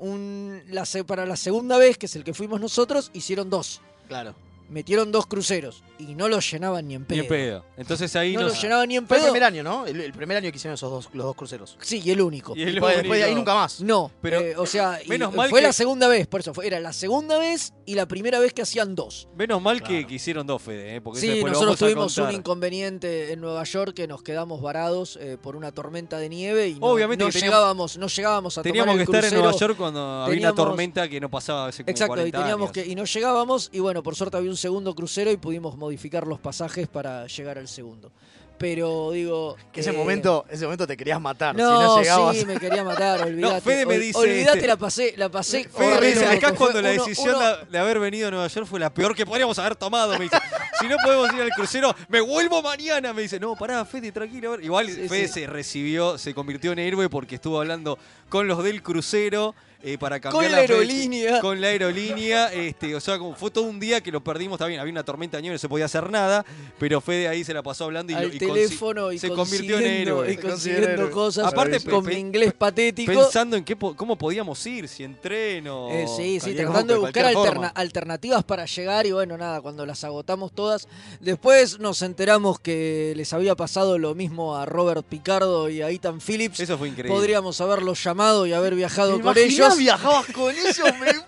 un la, para la segunda vez, que es el que fuimos nosotros, hicieron dos. Claro. Metieron dos cruceros y no los llenaban ni en Ni pedo. en pedo. Entonces ahí No nos- los llenaban ni en Fue el pedo. primer año, ¿no? El, el primer año que hicieron esos dos, los dos cruceros. Sí, y el único. Y el Después, después de ahí nunca más. No, Pero, eh, o sea, y menos mal fue que- la segunda vez, por eso fue, era la segunda vez y la primera vez que hacían dos. Menos mal que, Claro. que hicieron dos, Fede, ¿eh? porque eso Sí, después lo nosotros vamos a tuvimos un contar. inconveniente en Nueva York que nos quedamos varados eh, por una tormenta de nieve y no, Obviamente no que teníamos- llegábamos, no llegábamos a Teníamos tomar que el estar en crucero. Nueva York cuando había una teníamos- tormenta que no pasaba hace como Exacto, y 40 teníamos años. que y no llegábamos y bueno, por suerte había un segundo crucero y pudimos modificar los pasajes para llegar al segundo. Pero digo, Que ese eh, momento, ese momento te querías matar. No, si no llegabas. sí, me quería matar, olvídate. Fede me dice, olvídate, este- la pasé, la pasé. Fede me dice, acá cuando la decisión uno- de, haber venido a Nueva York fue la peor que podríamos haber tomado, me dice. si no podemos ir al crucero, me vuelvo mañana, me dice. No, pará, Fede, tranquilo. a ver". Igual Sí, Fede sí. se recibió, se convirtió en héroe porque estuvo hablando con los del crucero eh, para cambiar Con la aerolínea. Con la aerolínea, este, o sea, como fue todo un día que lo perdimos, está bien, había una tormenta de nieve, no se podía hacer nada, pero Fede ahí se la pasó hablando y, lo- al y teléfono y se convirtió en consiguiendo- héroe. y consiguiendo cosas Aparte, con mi inglés patético. Pensando en qué, po- cómo podíamos ir, si en tren o... Eh, sí, sí, tratando de buscar cualquier alterna- forma. alternativas para llegar y bueno, nada, cuando las agotamos todas. Después nos enteramos que les había pasado lo mismo a Robert Picardo y a Ethan Phillips. Eso fue increíble. Podríamos haberlos llamado y haber viajado ¿Te con imaginás ellos. viajabas con ellos? Me muero.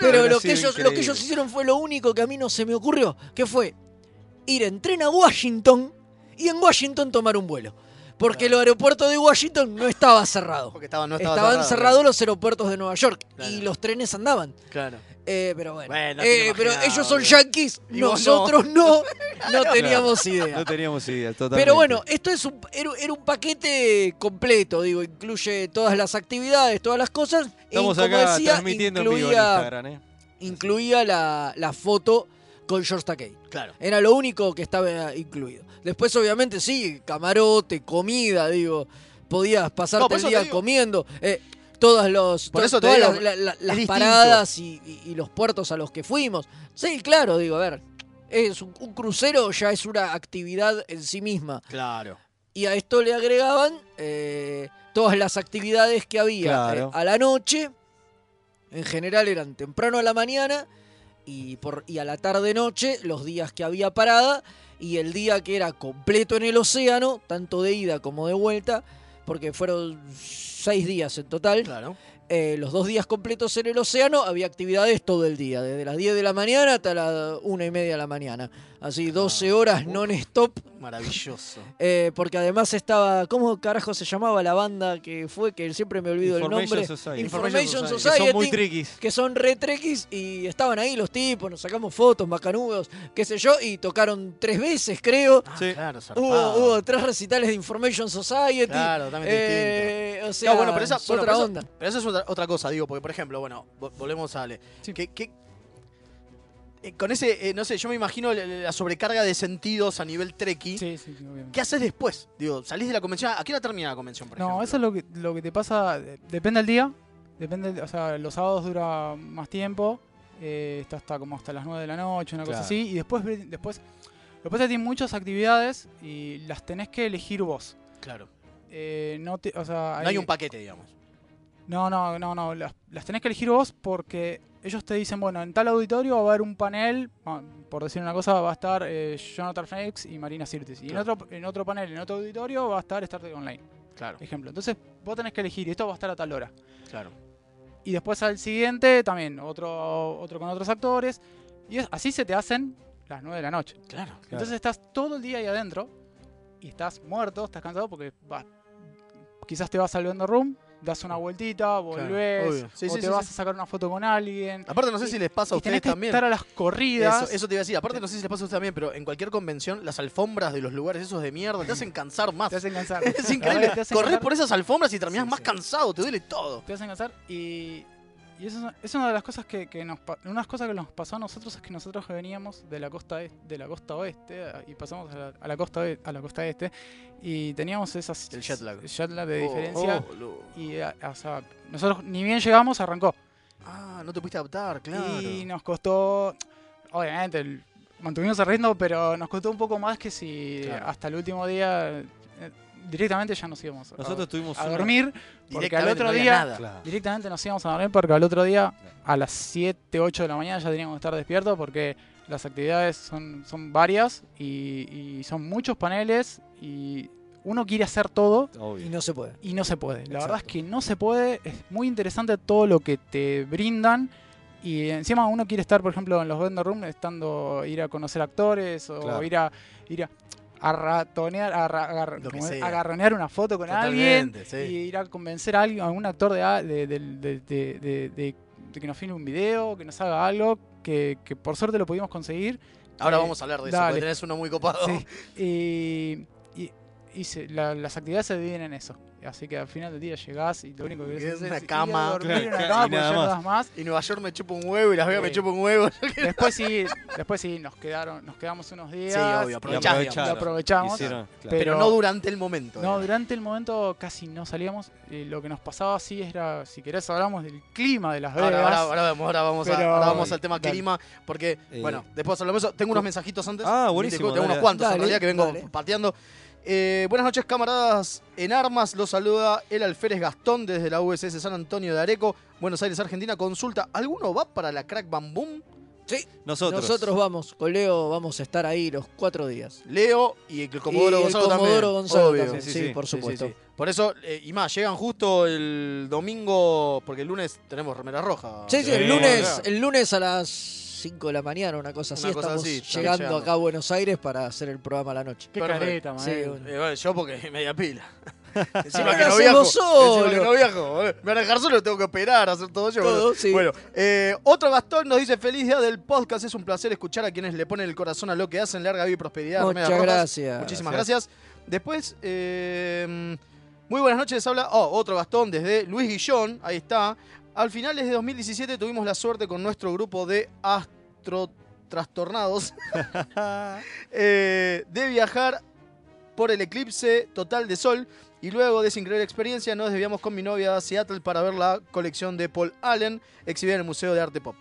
Pero lo que, ellos, lo que ellos hicieron fue lo único que a mí no se me ocurrió, que fue ir en tren a Washington y en Washington tomar un vuelo. Porque el aeropuerto de Washington no estaba cerrado. Porque estaba, no estaba Estaban cerrado, cerrados los aeropuertos de Nueva York Claro. y los trenes andaban. Claro. Eh, pero bueno, Bueno, Eh, pero ellos son yanquis, nosotros no, no teníamos idea. No teníamos idea, totalmente. Pero bueno, esto es un, era, era un paquete completo, digo, incluye todas las actividades, todas las cosas. Estamos y como acá decía, transmitiendo en vivo en incluía, Instagram, ¿eh? incluía la, la foto con George Takei. Claro. Era lo único que estaba incluido. Después, obviamente, sí, camarote, comida, digo. Podías pasarte No, el día comiendo. eh, todas los, Por to- eso te todas digo, las, la- la- las paradas y, y- y los puertos a los que fuimos. Sí, claro, digo, a ver. Es un, un crucero ya es una actividad en sí misma. Claro. Y a esto le agregaban eh, todas las actividades que había Claro. eh, a la noche. En general eran temprano a la mañana y, por, y a la tarde-noche los días que había parada. Y el día que era completo en el océano, tanto de ida como de vuelta, porque fueron seis días en total. Claro. Eh, los dos días completos en el océano había actividades todo el día, desde las 10 de la mañana hasta las una y media de la mañana. Así 12 horas non-stop Maravilloso. eh, porque además estaba, ¿cómo carajo se llamaba la banda que fue? Que siempre me olvido el nombre. Society. Information Information Que Society. son muy triquis. que son re trequis y estaban ahí los tipos, nos sacamos fotos, macanudos, qué sé yo, y tocaron tres veces, creo. Ah, Sí. claro, Hubo, hubo tres recitales de Information Society. Claro, totalmente Eh, o sea, Claro, bueno, pero esa, es bueno, otra pero onda. Eso, pero eso es otra, otra cosa, digo, porque por ejemplo, bueno, vo- volvemos a Ale. Sí. Eh, con ese, eh, no sé, yo me imagino la, sobrecarga de sentidos a nivel treki. Sí, sí, sí, obviamente. ¿Qué haces después? Digo, salís de la convención. ¿A qué hora termina la convención, por No, ejemplo? eso es lo que, lo que te pasa, depende del día, depende, o sea, los sábados dura más tiempo, eh, está hasta como hasta las 9 de la noche, una cosa así, y después, después, después tiene muchas actividades y las tenés que elegir vos. Claro. Eh, no, te, o sea, No hay un paquete, digamos. No, no, no, no. Las, las tenés que elegir vos porque ellos te dicen, bueno, en tal auditorio va a haber un panel, ah, por decir una cosa, va a estar eh, Jonathan Frakes y Marina Sirtis. Y Claro. en, otro, en otro panel, en otro auditorio, va a estar Star Trek Online, Claro, ejemplo. Entonces, vos tenés que elegir, esto va a estar a tal hora. claro. Y después al siguiente, también, otro, otro con otros actores. Y es- así se te hacen las 9 de la noche. Claro. Entonces estás todo el día ahí adentro y estás muerto, estás cansado porque vas, quizás te vas al vendor room, das una vueltita, volvés. Sí, o sí, te sí, vas sí. a sacar una foto con alguien. Aparte, no sé Y- si les pasa a y tenés ustedes que también. estar a las corridas. Eso, eso te iba a decir. Aparte, no sé si les pasa a ustedes también, pero en cualquier convención, las alfombras de los lugares esos de mierda te hacen cansar más. Te hacen cansar. Es increíble. verdad, hacen cansar. por esas alfombras y terminás Sí, más sí. cansado, te duele todo. Te hacen cansar y, y eso es- una de las cosas que, que nos unas cosas que nos pasó a nosotros es que nosotros veníamos de la costa de la costa oeste y pasamos a la, a la costa a la costa este y teníamos esas El jet lag. jet lag de Oh, diferencia oh, y o sea, nosotros ni bien llegamos arrancó Ah, no te pudiste adaptar, claro. y nos costó obviamente el- mantuvimos el ritmo pero nos costó un poco más que si Claro. hasta el último día directamente ya nos íbamos a- Nosotros tuvimos a, dormir porque al Directamente otro no día nada. Directamente nos íbamos a dormir porque al otro día, a las 7, 8 de la mañana, ya teníamos que estar despiertos porque las actividades son, son varias y, y son muchos paneles y uno quiere hacer todo Obvio. Y no se puede. y no se puede. La verdad es que no se puede. Es muy interesante todo lo que te brindan. Y encima uno quiere estar, por ejemplo, en los vendor room, estando, ir a conocer actores o Claro. ir a ir a, a ratonear, a, ra- una foto con alguien Totalmente, sí. y ir a convencer a alguien, a algún actor de, de, que nos filme un video, que nos haga algo, que, que por suerte lo pudimos conseguir. Ahora Eh, vamos a hablar de eso, porque tenés uno muy copado. Sí. Y, y- y se- la- las actividades se dividen en eso. Así que al final del día llegás y lo único que Y querés es hacer una es ir a cama. dormir Claro, en una y cama porque nada ya no más. das más. Y Nueva York me chupa un huevo y Las Vegas Sí. me chupa un huevo. Después sí, después sí nos quedaron, nos quedamos unos días. Sí, obvio, y- Y lo aprovechamos. hicieron, claro. Pero- Pero no durante el momento. No, durante el momento casi no salíamos. Eh, lo que nos pasaba así era, si querés hablamos del clima de Las Vegas. Ahora, ahora, ahora vamos, ahora vamos, a- ahora vamos al tema Dale. clima, porque, Eh, bueno, después hablamos eso. Tengo unos mensajitos antes. Ah, buenísimo, Tengo unos dale. cuantos en Dale, realidad que vengo dale. pateando. Eh, buenas noches, camaradas en armas. Los saluda el alférez Gastón desde la USS San Antonio de Areco, Buenos Aires, Argentina. Consulta, ¿alguno va para la Crack Bam Boom? Nosotros. Nosotros vamos, con Leo vamos a estar ahí los cuatro días. Leo y el Comodoro Y el Gonzalo Comodoro también. Gonzalo obvio. también, sí, por Sí, sí, supuesto. sí. Por eso, eh, y más, llegan justo el domingo, porque el lunes tenemos remera roja. Sí, sí, Sí, el lunes, el lunes a las 5 de la mañana, una cosa así, Una cosa estamos así, llegando, llegando. acá a Buenos Aires para hacer el programa a la noche. Qué Perfecto. careta, Sí, man. bueno. Eh, bueno, yo porque media pila. Encima que lo no viajo. solo. Encima que no viajo. eh. Me van a dejar solo, tengo que operar, hacer todo yo. Todo, bueno. sí. Bueno, eh, otro Gastón nos dice: Feliz día del podcast. Es un placer escuchar a quienes le ponen el corazón a lo que hacen. Larga vida y prosperidad. Muchas gracias. Muchísimas gracias. Después, eh, muy buenas noches. Habla oh, otro Gastón desde Luis Guillón. Ahí está. Al finales de 2017 tuvimos la suerte con nuestro grupo de astro trastornados eh, de viajar por el eclipse total de sol y luego de esa increíble experiencia nos desviamos con mi novia a Seattle para ver la colección de Paul Allen exhibida en el Museo de Arte Pop.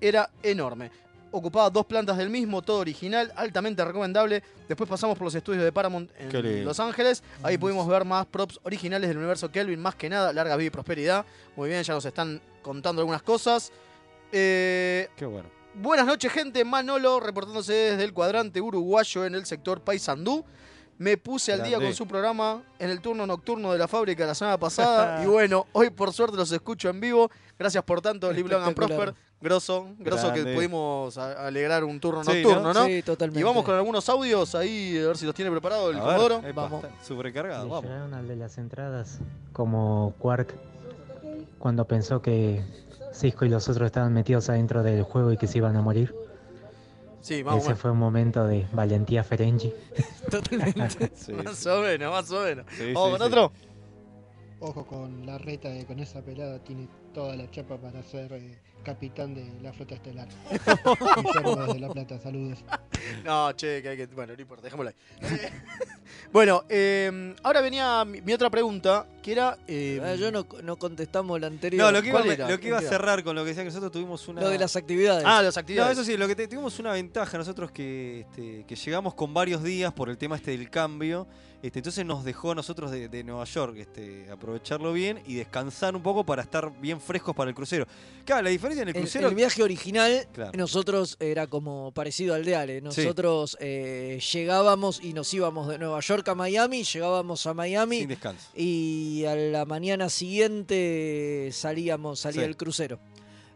Era enorme. Ocupaba dos plantas del mismo, todo original, altamente recomendable. Después pasamos por los estudios de Paramount en. Los Ángeles. Ahí pudimos ver más props originales del universo Kelvin, más que nada, larga vida y prosperidad. Muy bien, ya nos están contando algunas cosas. Eh, Qué bueno. Buenas noches, gente. Manolo, reportándose desde el cuadrante uruguayo en el sector Paysandú. Me puse al día con su programa en el turno nocturno de la fábrica la semana pasada. y bueno, hoy por suerte los escucho en vivo. Gracias por tanto, Live Long and. Prosper. Grosso, grosso que pudimos alegrar un turno Sí, nocturno, ¿no? Sí, totalmente. Y vamos con algunos audios ahí, a ver si los tiene preparado el Comodoro. Vamos. Sobrecargado, vamos. llegaron al de las entradas como Quark cuando pensó que Cisco y los otros estaban metidos adentro del juego y que se iban a morir. Sí, vamos, Ese fue un momento de valentía Ferengi. Totalmente. Sí, más sí. o menos, más o menos. Sí, Vamos sí, con sí. otro. Ojo con la reta que con esa pelada tiene toda la chapa para ser eh, capitán de la flota estelar. Guillermo desde La Plata, saludos. No, che, que hay que. Bueno, no importa, dejémoslo ahí. Eh, bueno, eh, ahora venía mi, mi otra pregunta, que era. eh, Ah, Yo no, no contestamos la anterior. No, lo que, iba, ¿Cuál era? lo que iba a cerrar con lo que decía que nosotros tuvimos una. Lo de las actividades. Ah, las No, actividades. eso sí, lo que te- tuvimos una ventaja nosotros que, este, que llegamos con varios días por el tema este del cambio. Este, entonces nos dejó a nosotros de, de Nueva York este, aprovecharlo bien y descansar un poco para estar bien frescos para el crucero. Claro, la diferencia en el crucero. el viaje original, Claro. nosotros era como parecido al de Ale. Nosotros eh, llegábamos y nos íbamos de Nueva York a Miami, llegábamos a Miami sin descanso. y a la mañana siguiente salíamos, salía Sí. el crucero.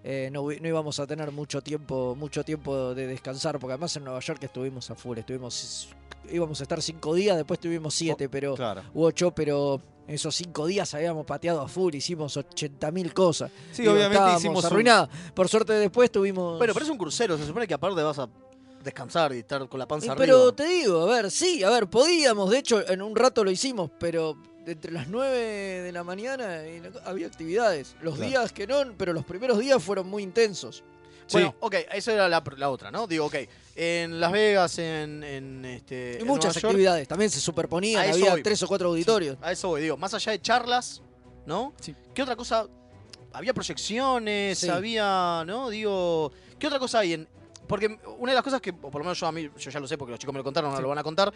Eh, no, no íbamos a tener mucho tiempo, mucho tiempo de descansar, porque además en Nueva York estuvimos a full, estuvimos, íbamos a estar cinco días, después tuvimos siete, pero Claro. u ocho, pero esos cinco días habíamos pateado a full, hicimos 80.000 cosas. Sí, obviamente hicimos. un- arruinados. Por suerte después tuvimos. Bueno, pero es un crucero, se supone que aparte vas a descansar y estar con la panza pero arriba. te digo, a ver, sí, a ver, podíamos, de hecho, en un rato lo hicimos, pero entre las 9 de la mañana había actividades. Los Claro. días que no, pero los primeros días fueron muy intensos. Bueno, ok, eso era la, la otra, ¿no? Digo, ok, en Las Vegas, en, en, este, Y en muchas Nueva York, actividades, también se superponían, había voy. tres o cuatro auditorios. a eso voy, digo, más allá de charlas, ¿no? Sí. ¿Qué otra cosa? Había proyecciones, había, ¿no? Digo, ¿qué otra cosa hay en...? Porque una de las cosas que, o por lo menos yo a mí, yo ya lo sé porque los chicos me lo contaron, no Sí. lo van a contar,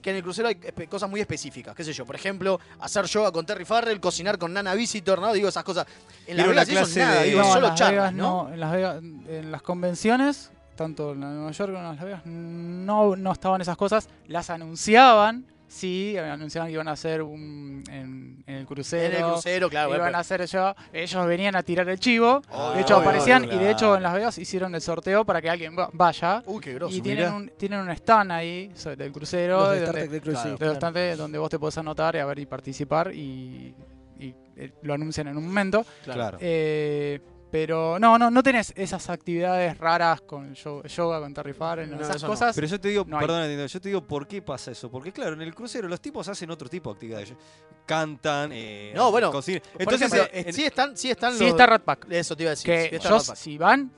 que en el crucero hay cosas muy específicas, qué sé yo, por ejemplo, hacer yoga con Terry Farrell, cocinar con Nana Visitor, ¿no? Digo, esas cosas. En Las Vegas eso clase nada, de- digo, No, solo Las charlas, Vegas ¿no? En Las Vegas, en las convenciones, tanto en la Nueva York como en Las Vegas, no, no estaban esas cosas. Las anunciaban, sí, anunciaban que iban a hacer un, en, en el crucero. En el crucero, claro. iban pero- a hacer yo, ellos venían a tirar el chivo. Obvio, de hecho, obvio, aparecían obvio, y de hecho en Las Vegas hicieron el sorteo para que alguien va- vaya. Uy, qué grosso. y tienen un, tienen un stand ahí sobre- del crucero. Los de donde- Star Trek de Cruise, claro. sí, de claro. bastante donde vos te podés anotar y a ver y participar y, y, eh, lo anuncian en un momento. Claro. Eh, pero no, no, no tenés esas actividades raras con yo- yoga, con Terry Farrell, No, esas no. cosas. Pero yo te digo, no perdón, yo te digo por qué pasa eso. Porque claro, en el crucero los tipos hacen otro tipo de actividades. Cantan, eh, No, bueno, cocinan. Entonces, ejemplo, eh, sí están, sí están sí los... está Rat Pack. Eso te iba a decir. Que sí está si van,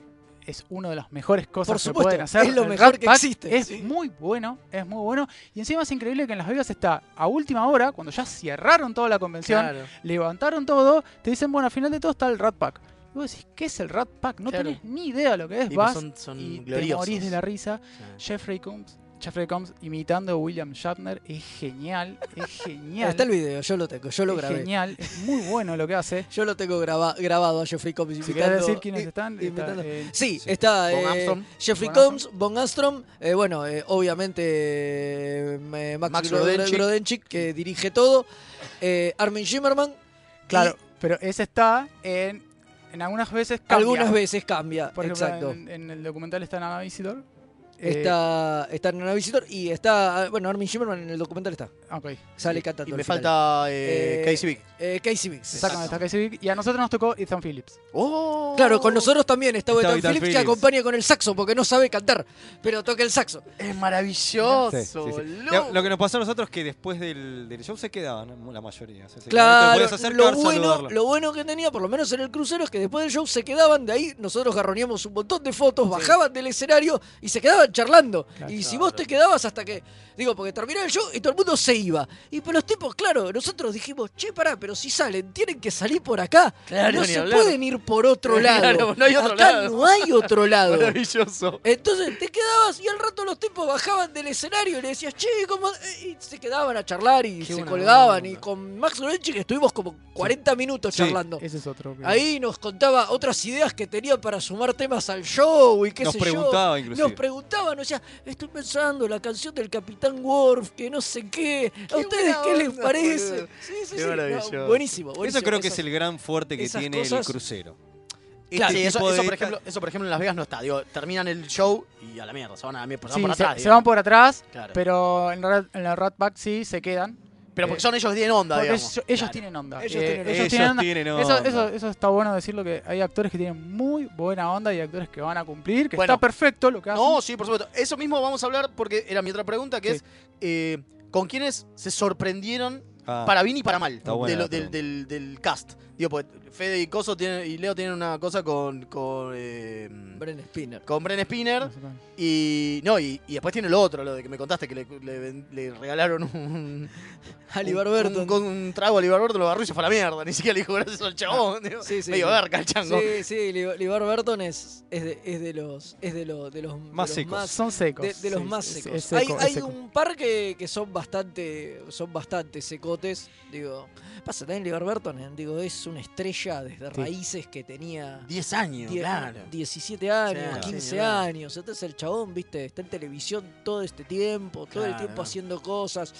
es una de las mejores cosas Por que supuesto, pueden hacer. es lo El mejor Rat que Pack existe, Es sí. muy bueno, es muy bueno. Y encima es increíble que en Las Vegas está a última hora, cuando ya cerraron toda la convención, Claro. levantaron todo, te dicen, bueno, al final de todo está el Rat Pack. Y vos decís, ¿qué es el Rat Pack? No Claro. tenés ni idea lo que es. Sí, Vas son, son y te morís de la risa. Sí. Jeffrey Combs, Jeffrey Combs imitando a William Shatner es genial, es genial. Está el video, yo lo tengo, yo lo es grabé. genial, es muy bueno lo que hace. Yo lo tengo graba- grabado a Jeffrey Combs Si imitando- querés decir quiénes están, está, eh, Sí, Sí. está eh. Jeffrey Combs, Von Armstrong, eh, bueno, eh, obviamente Max, Max Gro- Grodenchik. Grodenchik, que dirige todo, Armin Shimmerman, claro, pero ese está en, en algunas veces cambia. algunas veces cambia, Por ejemplo, exacto. En, en el documental está Nana Visitor. Eh, Está, está en una visitor y está, bueno, Armin Shimmerman en el documental está, ok. sale Y cantando. me al final. falta eh, Eh, Casey Vick. Eh, Casey Biggs. Exactamente, está Casey Vick. Y a nosotros nos tocó Ethan Phillips. ¡Oh! Claro, con nosotros también está Está Ethan Ethan Phillips, que acompaña con el saxo porque no sabe cantar, pero toca el saxo. Es maravilloso. Sí, sí, sí. loco. Lo, lo que nos pasó a nosotros es que después del, del show se quedaban la mayoría. O sea, Claro, acercar, lo bueno, lo bueno que tenía, por lo menos en el crucero, es que después del show se quedaban de ahí, nosotros garroneamos un montón de fotos, bajaban del escenario y se quedaban charlando. Claro. y si vos te quedabas hasta que, digo, porque terminaba el show y todo el mundo se iba. Y pero los tipos, claro, nosotros dijimos, che, pará, pero si salen, tienen que salir por acá. Claro, no se hablar. pueden ir por otro lado. Claro, no hay otro acá lado. no hay otro lado. Maravilloso. Entonces te quedabas y al rato los tipos bajaban del escenario y le decías, che, ¿cómo? Y se quedaban a charlar y Qué se colgaban. onda. Y con Max Lorenchi estuvimos como 40 minutos Sí. charlando. Ese es otro. que- Ahí nos contaba otras ideas que tenía para sumar temas al show y qué Nos sé preguntaba, yo. inclusive. Nos preguntaba, nos decía, estoy pensando la canción del Capitán Worf, que no sé qué. ¿A ustedes qué les onda, parece? boludo. Sí, sí, Qué sí. no, maravilloso. buenísimo, buenísimo. Eso creo que es el gran fuerte que tiene cosas- el crucero. Claro, Este sí, eso, por ejemplo, eso, por ejemplo, en Las Vegas no está. Digo, terminan el show y a la mierda. Se van a la mierda. Se van Sí, por atrás. se digamos. van por atrás, Claro. pero en la, en la Rat Pack sí se quedan. Pero porque son ellos que tienen onda, Porque digamos. ellos, ellos Claro. tienen onda. Ellos Eh, tienen- ellos Ellos tienen onda. tienen Eso, onda. eso, eso está bueno decirlo que hay actores que tienen muy buena onda y actores que van a cumplir, que Bueno. está perfecto lo que hacen. No, sí, por supuesto. Eso mismo vamos a hablar porque era mi otra pregunta, que Sí. es eh, ¿con quiénes se sorprendieron Ah, para bien y para mal del, del- del cast? Digo, pues Fede y Coso tienen, y Leo tienen una cosa con con, eh, Bren Spinner. con Bren Spinner y no y, y después tiene lo otro, lo de que me contaste que le, le- le regalaron un A un, Libar Burton. un, con un trago a Libar lo agarró y se fue a la mierda, ni siquiera le dijo gracias al chabón, digo, Sí, sí, medio sí. garca el chango. Sí, sí, Li- Libar Burton es, es, de, es de los es de, lo- de los Más de los secos. más Son secos. de, de los sí, más secos. seco, hay hay seco. un par que, que son bastante son bastante secotes, digo. Pasa también Libar Burton, eh, digo, es una estrella desde Sí. raíces que tenía 10 años, claro. 17 años, Sí, 15 sí, claro. años. Entonces el chabón, viste, está en televisión todo este tiempo, todo el tiempo haciendo cosas.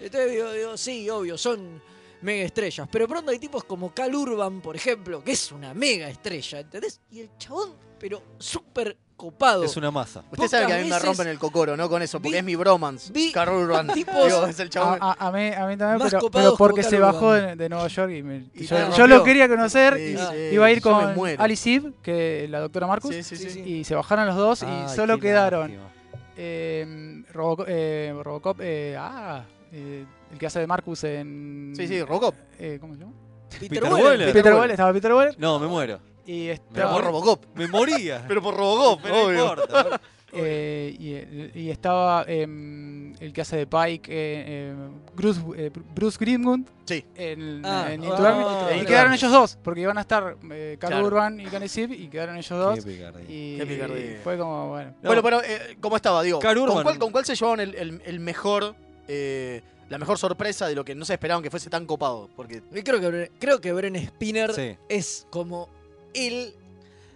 Entonces digo, digo, sí, obvio, son mega estrellas. Pero pronto hay tipos como Cal Urban, por ejemplo, que es una mega estrella, ¿entendés? Y el chabón, pero súper copado. Es una masa. Usted sabe que a mí me veces rompen el cocoro, ¿no? Con eso, porque vi- es mi bromance. vi Carl Urban. tipos- Digo, es el chabón. A, a- a mí, a mí también, Más pero, copados pero porque como se bajó de, de Nueva York y, me- Y yo, te yo rompió. lo quería conocer Sí, y sí, iba a ir yo me con muero. Alice Eve, que la doctora Marcus, Sí, sí, sí. Sí, sí. y se bajaron los dos Ay, y solo qué quedaron lástima. eh, Roboco- eh, Robocop, eh, ah, eh, el que hace de Marcus en. Sí, sí, Robocop. eh, ¿Cómo se llama? Peter, Peter Weller. Weller. Peter Weller, estaba Peter Weller. No, me muero. Y Pero estaba, por Robocop. Me moría. Pero por Robocop, Pero no obvio. importa. eh, y, el- y estaba em, el que hace de Pike, eh, em, Bruce, eh, Bruce Greenwood. Sí. En, Ah, en ah, Into Darkness. ah, y quedaron ellos dos, porque iban a estar eh, Carl Claro. Urban y Sip, y quedaron ellos dos. Qué picardía. Y Qué picardía. fue como, bueno. No. Bueno, pero eh, ¿cómo estaba? Digo, Carl ¿con Urban. cuál, con cuál se llevaron el, el- el mejor, eh, la mejor sorpresa de lo que no se esperaban que fuese tan copado? Porque creo que, Bren- creo que Bren Spinner Sí. es como el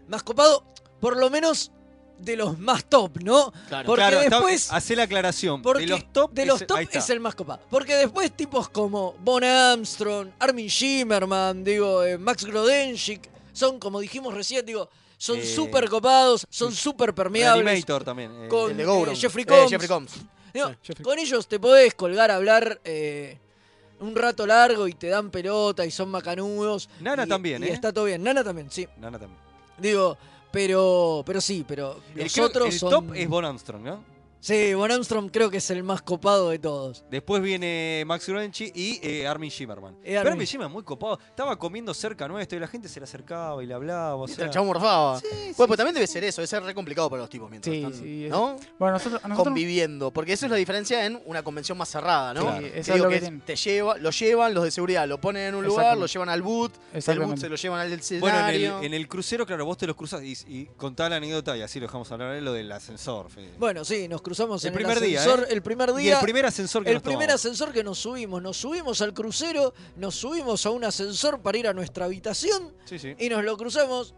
más copado, por lo menos de los más top, ¿no? Claro. Porque claro, está- después- hace la aclaración. Porque de los top, de los es, top es el más copado. Porque después tipos como Bon Armstrong, Armin Shimmerman, digo, eh, Max Grodenchik, son, como dijimos recién, digo, son Eh, súper copados, son súper permeables. Animator también. eh, Con- el de Gouron. eh, Jeffrey Eh, Combs. Jeffrey Combs. Digo, Sí, Jeffrey. con ellos te podés colgar a hablar eh, un rato largo y te dan pelota y son macanudos. Nana y- también, y ¿eh? está todo bien. Nana también, sí. Nana también. Digo, pero, pero sí, pero El, los creo- otros el son... top es Bon Armstrong, ¿no? Sí, Bon Armstrong creo que es el más copado de todos. Después viene Max Gronchi y eh, Armin Shimmerman. Eh, Pero Armin. Armin Shimmerman muy copado. Estaba comiendo cerca nuestro y la gente se le acercaba y le hablaba. O sea, el morfaba. Sí, pues sí. también debe ser eso, debe ser re complicado para los tipos mientras Sí, están, sí, es- ¿no? Bueno, nosotros, Conviviendo, porque eso es la diferencia en una convención más cerrada, ¿no? Claro. Eso es lo que te lleva, lo llevan los de seguridad, lo ponen en un lugar, lo llevan al boot, del boot se lo llevan al escenario. Bueno, en el, en el crucero, claro, vos te los cruzas y, y contá la anécdota y así lo dejamos hablar, es lo del ascensor. Fede. Bueno, sí, nos cruzamos El en primer el día. ¿eh? El primer y día. el primer ascensor que el nos primer tomamos. ascensor que nos subimos. Nos subimos al crucero, nos subimos a un ascensor para ir a nuestra habitación Sí, sí. y nos lo cruzamos.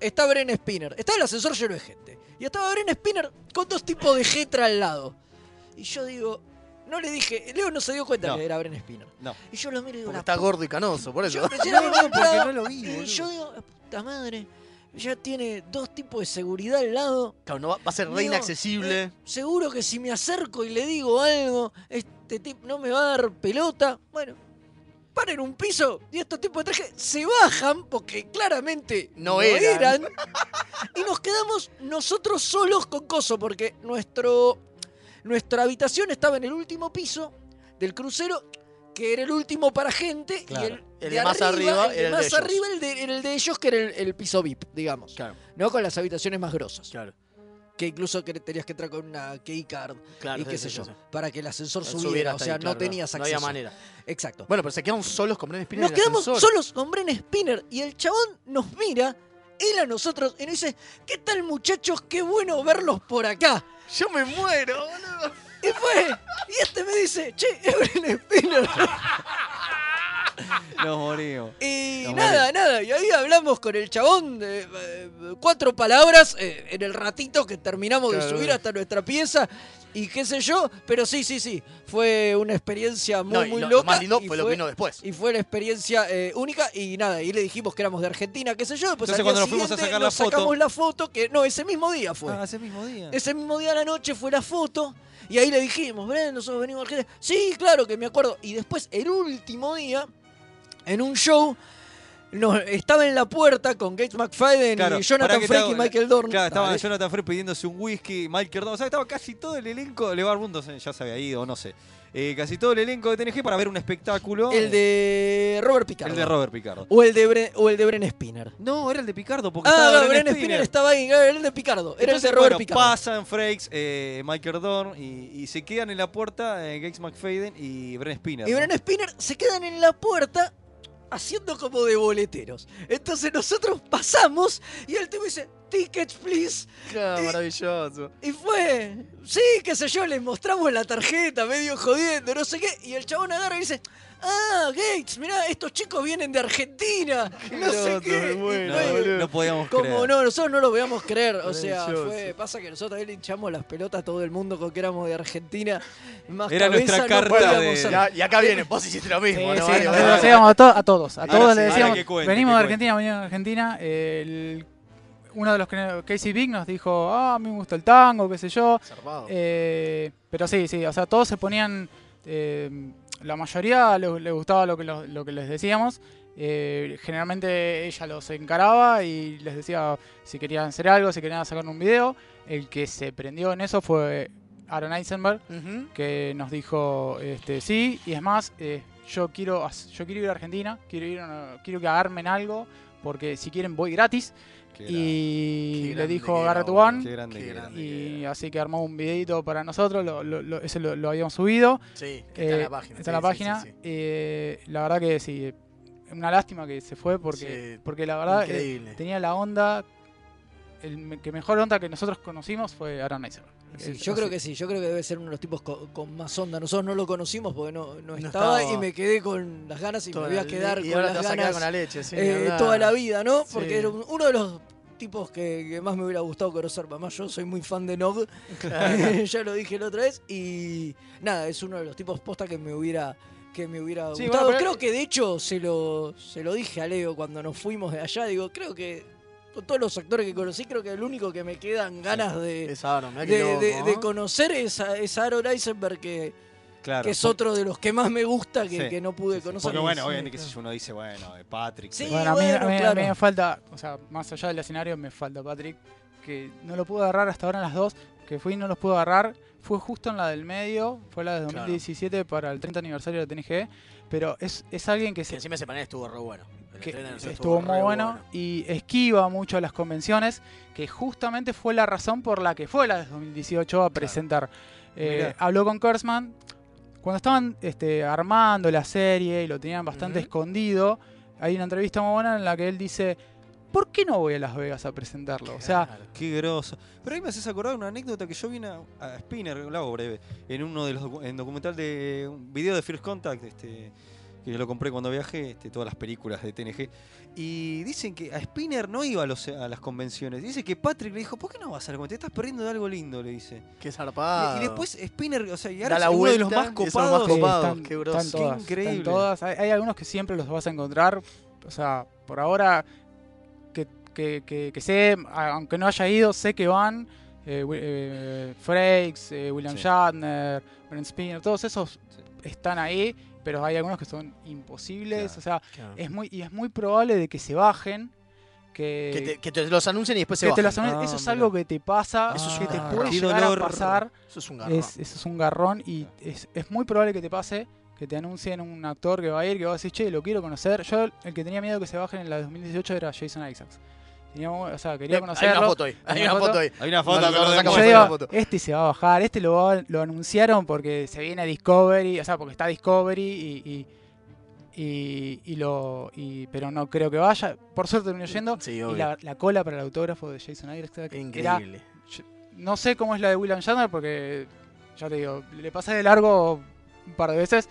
Está Bren Spinner. Estaba el ascensor lleno de gente. Y estaba Bren Spinner con dos tipos de jetra al lado. Y yo digo, no le dije, Leo no se dio cuenta No. que era Bren Spinner. No. Y yo lo miro y digo, Porque la está gordo y canoso, por eso. Yo recién había entrado, no lo vi, y boludo. yo digo, puta madre, ya tiene dos tipos de seguridad al lado. Claro, no va, va a ser re inaccesible. eh, seguro que si me acerco y le digo algo, este tipo no me va a dar pelota. Bueno, paren un piso y estos tipos de traje se bajan porque claramente No eran. y nos quedamos nosotros solos con Coso porque nuestro, nuestra habitación estaba en el último piso del crucero que era el último para gente Claro. y el, El de más arriba el de era el de más arriba el de, el de ellos que era el, el piso VIP, digamos. Claro, No con las habitaciones más grosas. claro. Que incluso que tenías que entrar con una keycard claro y qué sí, sé yo, sí, para que el ascensor Subiera subiera. O sea, ahí, no tenías No acceso. había manera. Exacto. Bueno, pero se quedaron solos con Bren Spinner Nos en el quedamos ascensor. solos con Bren Spinner y el chabón nos mira, él a nosotros, y nos dice, ¿qué tal muchachos? Qué bueno verlos por acá. Yo me muero, boludo. Y fue, y este me dice, che, es Bren Spinner. Nos morimos. Y Nos nada, nada, y ahí hablamos con el chabón de eh, cuatro palabras eh, en el ratito que terminamos de subir hasta nuestra pieza y qué sé yo, pero sí, sí, sí, fue una experiencia muy, No, y muy lo, lo loca. más lindo y fue lo que vino después. Y fue la experiencia eh, única y nada, y le dijimos que éramos de Argentina, qué sé yo, después Entonces, al día cuando nos fuimos a siguiente sacar la nos foto- sacamos la foto, que no, ese mismo día fue. Ah, ese mismo día. Ese mismo día a la noche fue la foto y ahí le dijimos, Bren, nosotros venimos a Argentina. Sí, claro que me acuerdo. Y después, el último día, en un show, nos, estaba en la puerta con Gates McFadden Claro, y Jonathan te y Michael Dorn. Claro, estaba. Jonathan Frey pidiéndose un whisky, Michael Dorn. O sea, estaba casi todo el elenco. Levar Bundos ya se había ido, no sé. Eh, casi todo el elenco de TNG para ver un espectáculo. El de Robert Picardo. El de Robert Picardo. O el de, Bre- o el de Bren Spinner. No, era el de Picardo, porque Ah, no, Bren Bren Spinner. estaba ahí, era el de Picardo. Era Entonces, el de Robert bueno, Picardo. pasan Frakes, eh, Michael Dorn y, y se quedan en la puerta eh, Gates McFadden y Bren Spinner. Y ¿no? Bren Spinner se quedan en la puerta haciendo como de boleteros. Entonces nosotros pasamos y el tipo dice, tickets please. Claro, Y- maravilloso. Y fue, sí, qué sé yo, les mostramos la tarjeta, medio jodiendo, no sé qué. Y el chabón agarra y dice, ah, Gates, mirá, estos chicos vienen de Argentina. No sé qué. fue no, boludo. no podíamos como creer. no, nosotros no lo veíamos creer. O sea, fue, pasa que nosotros ahí le hinchamos las pelotas a todo el mundo con que éramos de Argentina. Más Era nuestra no carta podíamos de- ser. Ya- y acá viene, vos hiciste lo mismo, Sí, ¿no? sí, Vale, nosotros vale. decíamos a, to- a todos, a Ahora todos sí, le ahora decíamos, que cuente, venimos que de. Argentina, venimos de Argentina, el- uno de los que Casey Big nos dijo, ah, a mí me gusta el tango, qué sé yo, Zarpado. Eh, pero sí, sí, o sea, todos se ponían, eh, la mayoría le, le gustaba lo que, lo, lo que les decíamos. eh, generalmente ella los encaraba y les decía si querían hacer algo, si querían sacar un video. El que se prendió en eso fue Aaron Eisenberg, que nos dijo este, sí, y es más, eh, yo quiero yo quiero ir a Argentina, quiero ir quiero que armen algo, porque si quieren voy gratis. Qué Y Qué le dijo Garrett boludo. One. Qué grande Qué que era. grande que Y así que armó un videito para nosotros, lo, lo- lo- ese lo, lo habíamos subido. Sí, que está en Eh, la página. está en la sí, sí, página. sí, sí. Eh, la verdad que sí, eh, una lástima que se fue porque, Sí, porque la verdad eh, tenía la onda, el que mejor onda que nosotros conocimos fue Aaron Eisenberg. Sí, Es yo creo que sí, yo creo que debe ser uno de los tipos co- con, más onda. Nosotros no lo conocimos porque no, no, No estaba, estaba. y me quedé con las ganas y Toda me voy a quedar con las ganas con la leche, sí, eh, toda la vida, ¿no? Sí. Porque era un- uno de los tipos que, que más me hubiera gustado conocer. Además, yo soy muy fan de Nog, ya lo dije la otra vez. Y nada, es uno de los tipos posta que me hubiera que me hubiera Sí, gustado. bueno, pero- creo que de hecho se lo, se lo dije a Leo cuando nos fuimos de allá. Digo, creo que todos los actores que conocí, creo que el único que me quedan ganas de, Es Aaron, de, loco, de- de conocer es, a- es Aaron Eisenberg, que, Claro. que es otro de los que más me gusta que, Sí, que no pude sí, sí. conocer. Porque bueno, Sí, obviamente, claro. sé yo, uno dice, bueno, de Patrick. Sí, Bueno, a mí, bueno, claro. mí me falta, o sea, más allá del escenario, me falta Patrick, que no lo pude agarrar hasta ahora en las dos, que fui y no los pude agarrar. Fue justo en la del medio, fue la de Claro. 2017 para el 30 aniversario de TNG, pero es, es alguien que Que se, encima ese panel estuvo re bueno. Que estuvo muy bueno y esquiva mucho las convenciones, que justamente fue la razón por la que fue la de 2018 a presentar. Eh, habló con Kurtzman cuando estaban este, armando la serie y lo tenían bastante escondido. Hay una entrevista muy buena en la que él dice, ¿por qué no voy a Las Vegas a presentarlo? O sea. Qué groso. Pero ahí me haces acordar una anécdota que yo vine a, a Spinner, lo hago breve, en uno de los en documental de un video de First Contact, este, que yo lo compré cuando viajé, este, todas las películas de TNG. Y dicen que a Spinner no iba a, los- a las convenciones. Dice que Patrick le dijo, ¿por qué no vas a la convención? Te estás perdiendo de algo lindo, le dice. Qué zarpado. Y, después Spinner, o sea, y ahora la es uno de los más los más copados. sí, copados, están, qué grosso. están Qué todas. están increíble. todas. Hay, hay algunos que siempre los vas a encontrar. O sea, por ahora que, que, que- que sé, aunque no haya ido, sé que van. Eh, eh, Frakes, eh, William Sí. Shatner, Brent Spinner, todos esos Sí. están ahí, pero hay algunos que son imposibles. Claro. O sea, Claro. es muy, y es muy probable de que se bajen. Que, que, te, que te los anuncien y después se bajen. Ah, Eso es mira. algo que te pasa, Eso es que un te garrón. puede llegar dolor. a pasar. Eso es un garrón. Es, eso es un garrón y es, es muy probable que te pase que te anuncien un actor que va a ir, que va a decir, che, lo quiero conocer. Yo el que tenía miedo que se bajen en la 2018 era Jason Isaacs. Tenía, o sea, quería Hay una foto ahí. Hay Hay una foto foto. ahí. Hay una No, foto no, no, no, yo digo, este se va a bajar, este lo, va- lo anunciaron porque se viene a Discovery, o sea, porque está Discovery y... y y, y lo y, pero no creo que vaya por suerte terminó yendo Sí, y la, la cola para el autógrafo de Jason Isaacs era Increíble. no sé cómo es la de William Shatner porque, ya te digo, le pasé de largo un par de veces,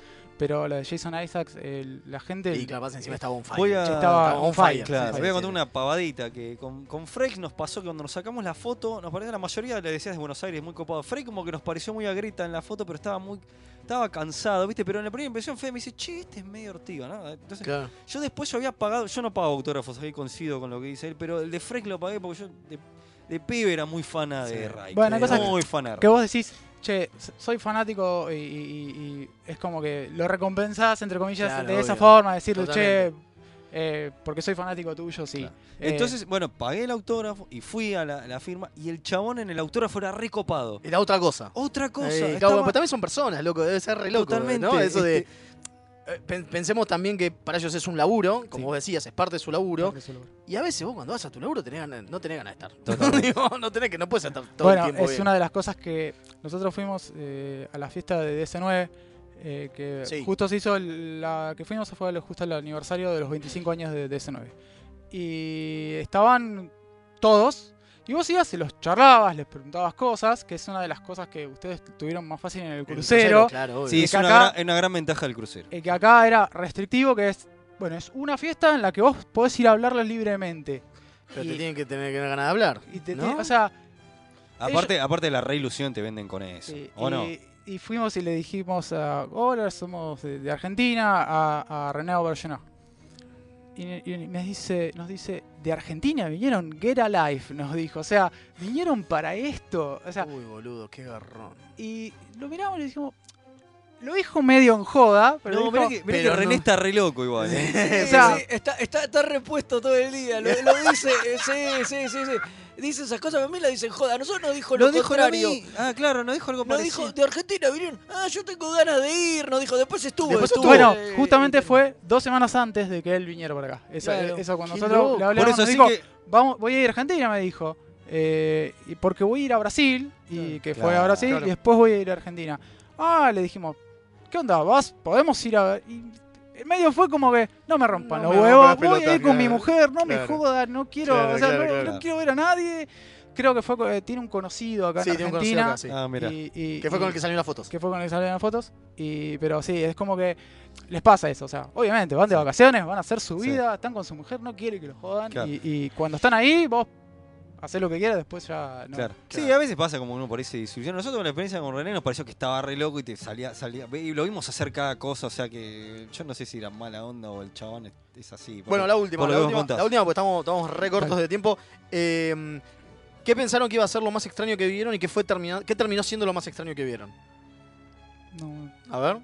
pero la de Jason Isaacs, el- la gente... Y pasa encima estaba on fire. Voy a, Estaba Estaba on fire. fire. Claro, Sí, voy a contar sí. una pavadita que con, con Frey nos pasó que cuando nos sacamos la foto, nos parece la mayoría le decías de Buenos Aires, muy copado. Frey como que nos pareció muy agrita en la foto, pero estaba muy estaba cansado, ¿viste? Pero en la primera impresión Fede me dice, che, este es medio ortigo, ¿no? Entonces, Claro. yo después yo había pagado, yo no pago autógrafos, ahí coincido con lo que dice él, pero el de Frey lo pagué porque yo de, de pibe era muy fana de. Ray. Bueno, muy fana. Que vos decís, che, soy fanático y, y- y- y es como que lo recompensás, entre comillas, Claro, de esa forma, decirle, che, eh, porque soy fanático tuyo, sí. Claro. Eh, Entonces, bueno, pagué el autógrafo y fui a la, la firma y el chabón en el autógrafo era recopado. Era otra cosa. Otra cosa. Eh, estaba- pero también son personas, loco, debe ser re loco. Totalmente, ¿no? Eso de. Eh, pen- Pensemos también que para ellos es un laburo, como Sí. vos decías, es parte de su laburo. Y a veces vos cuando vas a tu laburo tenés ganas- no tenés ganas de estar. Digo, no tenés que, no puedes estar todo bueno, el tiempo es bien. una de las cosas que nosotros fuimos eh, a la fiesta de DS9, eh, que Sí. justo se hizo, la que fuimos fue justo el aniversario de los 25 años de DS9. Y estaban todos, y vos ibas y los charlabas, les preguntabas cosas, que es una de las cosas que ustedes tuvieron más fácil en el El crucero. claro. Sí, que es una, acá- gran, una gran ventaja del crucero. El que acá era restrictivo, que es, bueno, es una fiesta en la que vos podés ir a hablarles libremente. Pero y- te tienen que tener que ganas de hablar. Y te- ¿no? te- o sea, Aparte, aparte de la re ilusión te venden con eso. Sí, ¿O y, no? y fuimos y le dijimos, a, hola, somos de, de Argentina, a, a René Aubergenat. Y, y me dice, nos dice, de Argentina vinieron, Get Alive, nos dijo. O sea, vinieron para esto. O sea, Uy, boludo, qué garrón. y lo miramos y le dijimos, lo dijo medio en joda, pero No, dijo, mirá que, mirá que pero René no. está re loco igual. ¿eh? Sí, O sea- sí, está, está, está repuesto todo el día. Lo, lo dice, eh, sí, sí, sí, sí. Dice esas cosas, a mí la dicen joda. Nosotros nos dijo lo, dijo contrario. Rami. Ah, claro, no dijo algo Nos parecido. dijo, de Argentina vinieron, ah, yo tengo ganas de ir, nos dijo, después estuvo. Después estuvo, Bueno, eh, justamente eh, fue dos semanas antes de que él viniera para acá. Eso, Claro. eso cuando nosotros loco. le Por hablamos, eso nos dijo, que. Vamos, voy a ir a Argentina, me dijo. Eh, y porque voy a ir a Brasil, y que fue a Brasil, claro. y después voy a ir a Argentina. Ah, le dijimos, ¿qué onda? ¿Vas? ¿Podemos ir a...? Y en medio fue como que, no me rompan No los me huevos, voy a ir con mi mujer, no me jodas, no quiero, Claro, o sea, claro, no, claro. no quiero ver a nadie. Creo que fue, eh, tiene un conocido acá Sí, en tiene un conocido Argentina. acá, sí. Ah, mira. y- y- Que fue y- con el que salieron las fotos. que fue con el que salieron las fotos. Y, pero sí, es como que les pasa eso. O sea, obviamente van de vacaciones, van a hacer su Sí. vida, están con su mujer, no quiere que los jodan. Claro. Y, y cuando están ahí, vos hacés lo que quieras, después ya no. Claro. Sí, Claro. a veces pasa como uno por ahí se desilusiona. Nosotros con la experiencia con René nos pareció que estaba re loco y te salía, salía. Y lo vimos hacer cada cosa, o sea que yo no sé si era mala onda o el chabón es, es así. Bueno, la última, la última, la última, porque estamos, estamos re cortos de tiempo. Eh, ¿Qué pensaron que iba a ser lo más extraño que vieron y qué, fue termina- qué terminó siendo lo más extraño que vieron? No. A ver.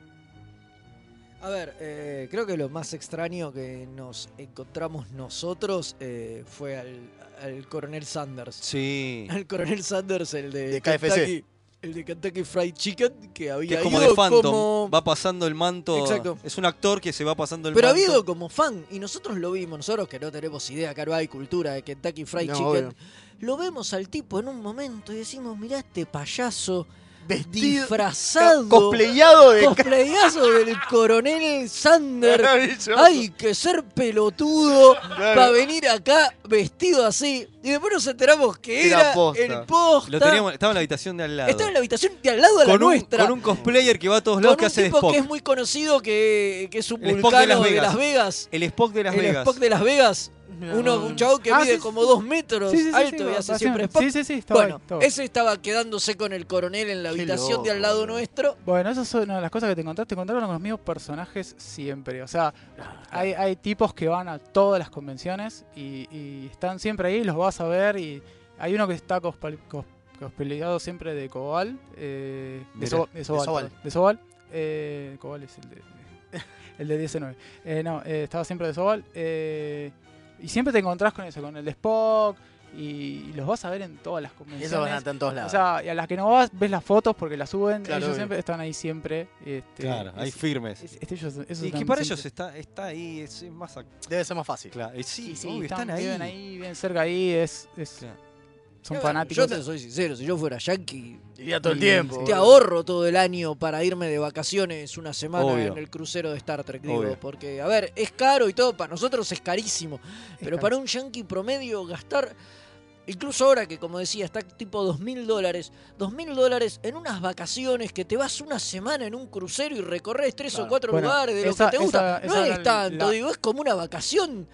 A ver, eh, creo que lo más extraño que nos encontramos nosotros eh, fue al, al coronel Sanders. Sí. Al coronel Sanders, el de, De KFC. Kentucky, el de Kentucky Fried Chicken, que Que había es como ido de Phantom. como- Va pasando el manto. Exacto. Es un actor que se va pasando el Pero manto. había ido como fan, y nosotros lo vimos, nosotros que no tenemos idea, que no hay cultura de Kentucky Fried No, Chicken. obvio. Lo vemos al tipo en un momento y decimos, mirá este payaso Vestido, disfrazado. cosplayado de Cosplayazo del coronel. Maravilloso. Hay que ser pelotudo Claro. para venir acá vestido así. Y después nos enteramos que Era era, posta. el posta. Lo teníamos, estaba en la habitación de al lado. Estaba en la habitación de al lado de la con, un, nuestra. con un cosplayer que va a todos Con lados un que hace de tipo Spock. que es muy conocido, que, que es un El de vulcano Las de Vegas. Las Vegas. El Spock de Las el Vegas. Spock de Las Vegas. Uno, no, un chabón que Ah, mide sí, como sí. dos metros, Sí, sí, sí, alto sí, y hace siempre Spock. Sí, sí, sí, estaba ahí, Bueno, estaba ahí. ese estaba quedándose con el coronel en la Qué habitación de al lado nuestro. Bueno, esas son una de las cosas que te encontraste. Te encontraron con los mismos personajes siempre. O sea, hay, hay tipos que van a todas las convenciones y, y están siempre ahí, los vas a ver. Y hay uno que está cospal- cos- cosplayado siempre de Cobal. eh, de, Sobal. De Sobal. Eh, Cobal es el de, el de 19. Eh, no, eh, estaba siempre de Sobal. eh, y siempre te encontrás con eso, con el de Spock. Y, y los vas a ver en todas las Y convenciones. eso van a estar en todos O lados. sea, y a las que no vas, ves las fotos porque las suben. Claro, ellos obvio. siempre están ahí siempre. Este, Claro, ahí es- firmes. es- este, ellos, esos Y que para siempre- ellos está, está ahí, es, es más... Debe ser más fácil. Claro, sí, Sí, sí, obvio, están, están, ahí. viven ahí, bien cerca ahí. Es, es- Claro. Son fanáticos. Yo te soy sincero, si yo fuera yankee, Iría todo el Y- tiempo. te ahorro todo el año para irme de vacaciones una semana Obvio. en el crucero de Star Trek, digo, Obvio. porque, a ver, es caro y todo, para nosotros es carísimo, pero para un yankee promedio gastar, incluso ahora que como decía, está tipo dos mil dólares, dos mil dólares en unas vacaciones que te vas una semana en un crucero y recorres tres o cuatro Bueno, lugares de lo esa- que te gusta, esa- no esa es tanto, la- digo, es como una vacación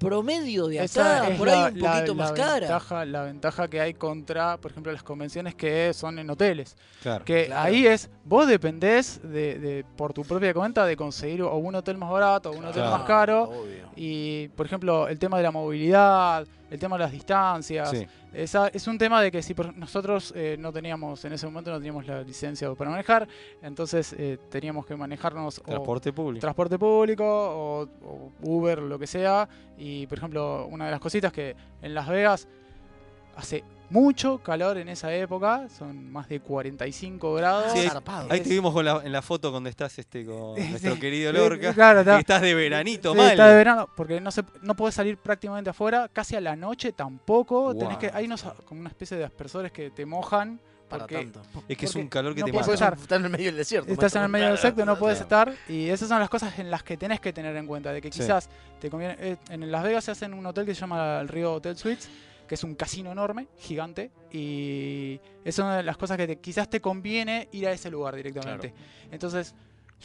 promedio de Esa acá, es por la- ahí un la- poquito la más cara. Ventaja, la ventaja que hay contra, por ejemplo, las convenciones que son en hoteles. Claro. Que Claro. ahí es, vos dependés de, de- por tu propia cuenta de conseguir o un hotel más barato o un hotel Claro. más caro. Obvio. Y, por ejemplo, el tema de la movilidad, el tema de las distancias. Sí. Esa, es un tema de que si nosotros eh, no teníamos, en ese momento no teníamos la licencia para manejar, entonces eh, teníamos que manejarnos o Transporte público. transporte público o, o Uber, lo que sea. Y, por ejemplo, una de las cositas que en Las Vegas hace mucho calor en esa época, son más de 45 grados. Sí, ahí-. Ahí te vimos con la, en la foto donde estás este, con nuestro querido Lorca. Claro, y está, estás de veranito sí, mal. está de verano, porque no se no podés salir prácticamente afuera, casi a la noche tampoco. Tenés Guau. que, hay unos como una especie de aspersores que te mojan. Para porque tanto. Es que es un calor que no te mata. estar- eso está en el medio del desierto. Estás en el medio del sector, no puedes estar. Y esas son las cosas en las que tenés que tener en cuenta. De que Sí. quizás te conviene. eh, en Las Vegas se hacen un hotel que se llama el Río Hotel Suites, que es un casino enorme, gigante. Y es una de las cosas que te- quizás te conviene ir a ese lugar directamente. Entonces.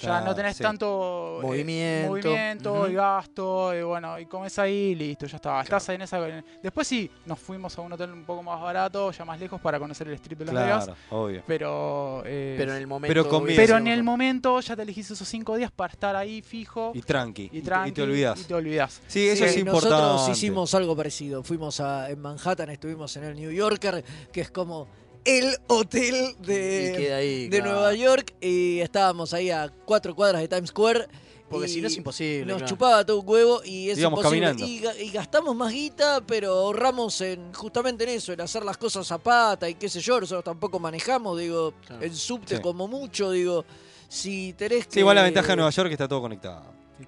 Ya no tenés sí. tanto eh, Movimiento. movimiento y gasto, y bueno, y comes ahí, listo, ya está. Estás ahí en esa. Después sí, nos fuimos a un hotel un poco más barato, ya más lejos, para conocer el strip de Las Vegas. Claro, obvio. Pero, eh, Pero en el momento. Pero conviene. pero hubiese en el momento ya te elegís esos cinco días para estar ahí fijo Y tranqui. y, y, te- y tranqui, te olvidas. y te olvidás. Sí, eso Sí, es importante. Nosotros hicimos algo parecido. Fuimos a, en Manhattan, estuvimos en el New Yorker, que es como el hotel de, ahí, de claro. Nueva York y estábamos ahí a cuatro cuadras de Times Square. Porque si no es imposible. Nos claro. chupaba todo un huevo y es imposible. caminando. Y, ga- y gastamos más guita, pero ahorramos en justamente en eso, en hacer las cosas a pata y qué sé yo. Nosotros tampoco manejamos, digo, Claro. en subte Sí. como mucho, digo. Si tenés que. Sí, igual la ventaja de Nueva York es que está todo conectado.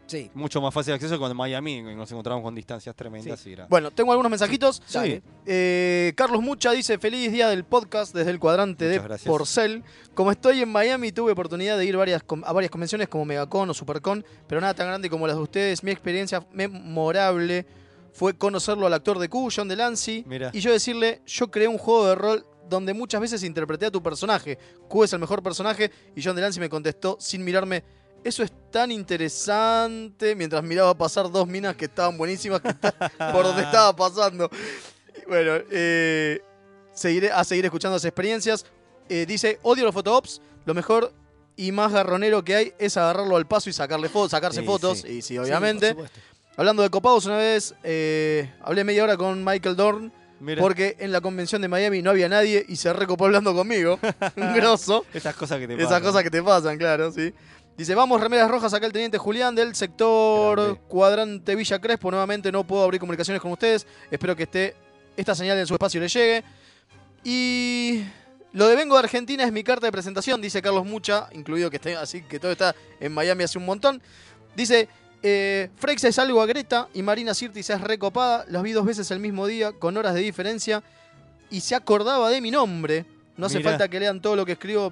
Sí. Mucho más fácil de acceso cuando en Miami nos encontramos con distancias tremendas. y era- Bueno, tengo algunos mensajitos. Sí. Eh, Carlos Mucha dice, feliz día del podcast desde el cuadrante Muchas de gracias. Porcel. Como estoy en Miami, tuve oportunidad de ir varias, a varias convenciones como Megacon o Supercon, pero nada tan grande como las de ustedes. Mi experiencia memorable fue conocerlo al actor de Q, John Delancey, Mira. y yo decirle, yo creé un juego de rol donde muchas veces interpreté a tu personaje. Q es el mejor personaje, y John Delancey me contestó sin mirarme, eso es tan interesante, mientras miraba pasar dos minas que estaban buenísimas que está- por donde estaba pasando. Bueno, eh, seguiré, a seguir escuchando las experiencias. Eh, dice, odio los photoops, lo mejor y más garronero que hay es agarrarlo al paso y sacarle fotos, sacarse Sí, fotos, sí. y sí, obviamente. Hablando de copados, una vez eh, hablé media hora con Michael Dorn Mira, porque en la convención de Miami no había nadie y se recopó hablando conmigo. Un grosso. esas cosas que te Esas pasan. cosas que te pasan, claro, sí. Dice, vamos, remeras rojas, acá el teniente Julián del sector Grande. cuadrante Villa Crespo. Nuevamente no puedo abrir comunicaciones con ustedes. Espero que esté esta señal en su espacio le llegue. Y lo de vengo de Argentina es mi carta de presentación, dice Carlos Mucha, incluido que esté así que todo está en Miami hace un montón. Dice, eh, Frex es algo a Greta y Marina Sirtis es recopada. Los vi dos veces el mismo día, con horas de diferencia. Y se acordaba de mi nombre. No hace Mirá. falta que lean todo lo que escribo.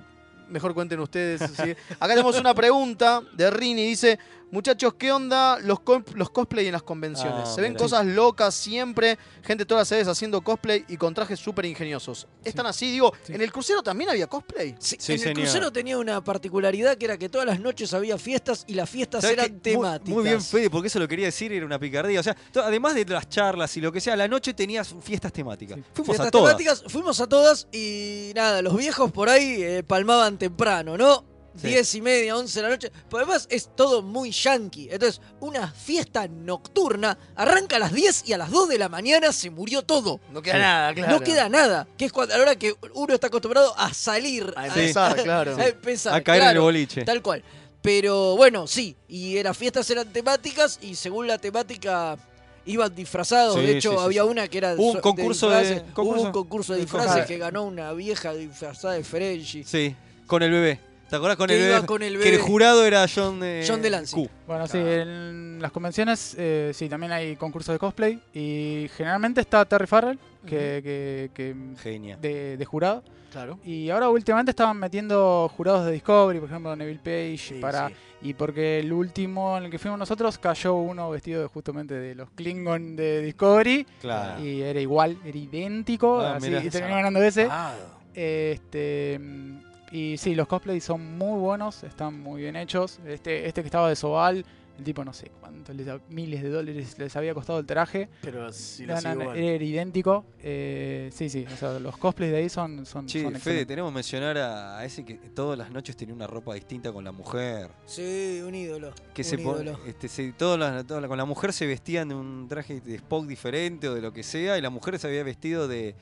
Mejor cuenten ustedes. Acá tenemos una pregunta de Rini. Dice, muchachos, ¿qué onda los, co- los cosplay en las convenciones? Ah, Se ven mira. cosas locas siempre. Gente todas las sedes haciendo cosplay y con trajes súper ingeniosos. ¿Están así? Digo, Sí. ¿en el crucero también había cosplay? Sí, Sí, en el crucero tenía una particularidad que era que todas las noches había fiestas y las fiestas ¿Sabés eran temáticas. Muy, bien, Fede, porque eso lo quería decir, era una picardía. O sea, además de las charlas y lo que sea, la noche tenías fiestas temáticas. Sí. Fuimos Fiestas a todas. temáticas, fuimos a todas y nada, los viejos por ahí eh, palmaban temprano, ¿no? Sí. Diez y media, once de la noche. Pero además es todo muy yankee. Entonces, una fiesta nocturna arranca a las 10 y a las 2 de la mañana se murió todo. No queda Sí. nada, claro. No queda nada. Que es cuando, a la hora que uno está acostumbrado a salir. A empezar, claro. A empezar, A caer en el boliche. Tal cual. Pero bueno, sí. Y las fiestas eran temáticas y según la temática iban disfrazados. Sí, de hecho, sí, sí, había sí. una que era Hubo un so- concurso de- disfraces. Hubo concurso un concurso de de disfraces que ganó una vieja disfrazada de Ferengi. Sí, con el bebé. ¿Te acordás con Que el iba bebé? con el Que el jurado era John, eh, John Delancey. Q. Bueno, sí, en las convenciones eh, sí, también hay concursos de cosplay y generalmente está Terry Farrell, que, que- que- Genia. de, de jurado. Claro. Y ahora últimamente estaban metiendo jurados de Discovery, por ejemplo Neville Page, Sí, para sí. y porque el último en el que fuimos nosotros cayó uno vestido de- justamente de los Klingon de Discovery Claro. y era igual, era idéntico, Ah, así, y terminó ganando ese. Ah, Este mm, y sí, los cosplays son muy buenos, están muy bien hechos. Este, este que estaba de Sobal, el tipo no sé cuánto, les da- miles de dólares les había costado el traje. pero sí, No, lo igual. era idéntico. Eh, sí, sí, o sea, los cosplays de ahí son, son, Che, son Fede, excelentes. tenemos que mencionar a, a ese que todas las noches tenía una ropa distinta con la mujer. Sí, un ídolo. Que un se ídolo. este, se- todas las- todas las- con la mujer se vestían de un traje de Spock diferente o de lo que sea, y la mujer se había vestido de,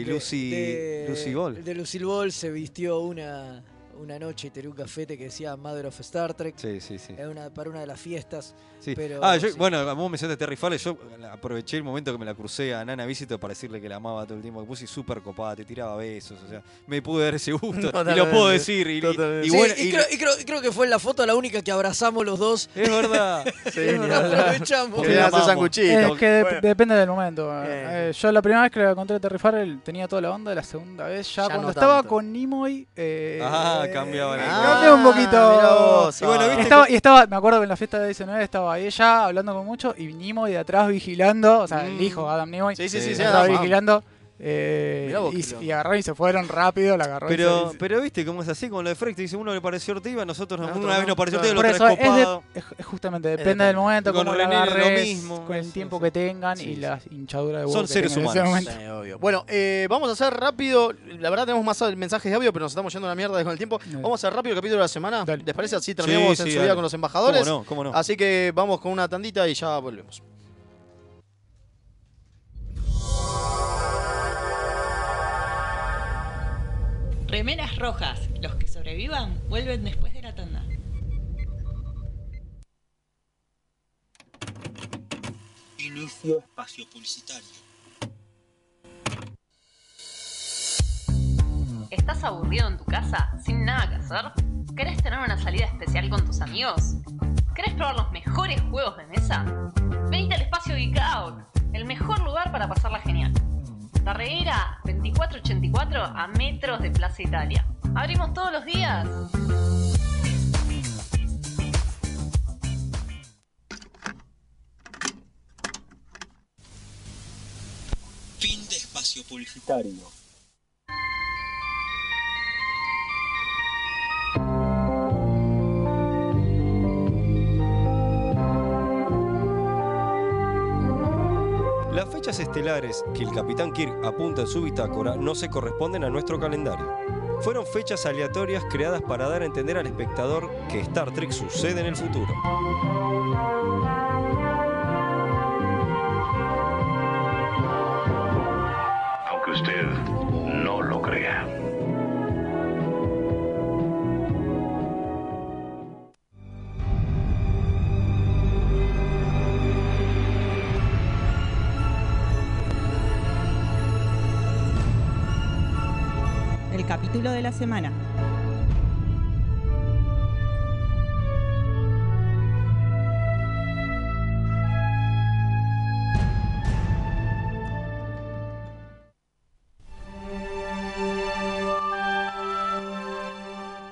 de Lucy, de- Lucy Ball. De Lucille Ball se vistió una, una noche y tenía un cafete que decía Mother of Star Trek. Sí, sí, sí. Era una, para una de las fiestas. Sí. Pero, ah, yo, sí. bueno, vos mencionaste a Terry Farley, yo aproveché el momento que me la crucé a Nana Visito para decirle que la amaba todo el tiempo, que puse súper copada, te tiraba besos, o sea, me pude dar ese gusto, y lo puedo decir, y, y- y Sí, bueno, y, y- creo, y creo- y creo que fue en la foto la única que abrazamos los dos. es verdad, Sí. Aprovechamos. Porque Que la le hace amamos. sanguchito. Es que Bueno. depende del momento. Eh, yo la primera vez que le encontré a Terry Farrell tenía toda la onda, la segunda vez ya, Ya cuando no estaba con Nimoy. Eh, Ah, cambiaba la eh, un poquito. vos, Y bueno, ah. viste Estaba, y estaba, me acuerdo que en la fiesta de 19 estaba ella hablando con mucho y Nimoy de atrás vigilando, o sea, el Mm. hijo Adam Nimoy, Sí, sí, sí, Sí. sí, estaba Adam. Eh, vos y, y agarraron y se fueron rápido, la agarró. y Pero, se- pero viste cómo es así, como lo de Freak, te dice uno le pareció Ortiva, nosotros Nosotros una vez no, nos pareció. Ortiva, vez es, de- copado. es- es justamente, depende del momento, Con cómo René lo mismo, con el tiempo sí. que tengan Sí, y sí. la hinchadura de Son seres humanos. Sí, obvio. Bueno, eh, vamos a hacer rápido. La verdad, tenemos más mensajes de audio, pero nos estamos yendo a la mierda con el tiempo. Dale. Vamos a hacer rápido el capítulo de la semana. Dale. ¿Les parece? Así terminamos Sí, en sí, su día con los embajadores. ¿Cómo no? ¿Cómo no? Así que vamos con una tandita y ya volvemos. Remeras rojas. Los que sobrevivan vuelven después de la tanda. Inicio espacio publicitario. ¿Estás aburrido en tu casa sin nada que hacer? ¿Querés tener una salida especial con tus amigos? ¿Querés probar los mejores juegos de mesa? Venite al espacio Geek Out, el mejor lugar para pasarla genial. Tarreira 2484 a metros de Plaza Italia. Abrimos todos los días. Fin de espacio publicitario. Estelares que el Capitán Kirk apunta en su bitácora no se corresponden a nuestro calendario. Fueron fechas aleatorias creadas para dar a entender al espectador que Star Trek sucede en el futuro. Capítulo de la semana.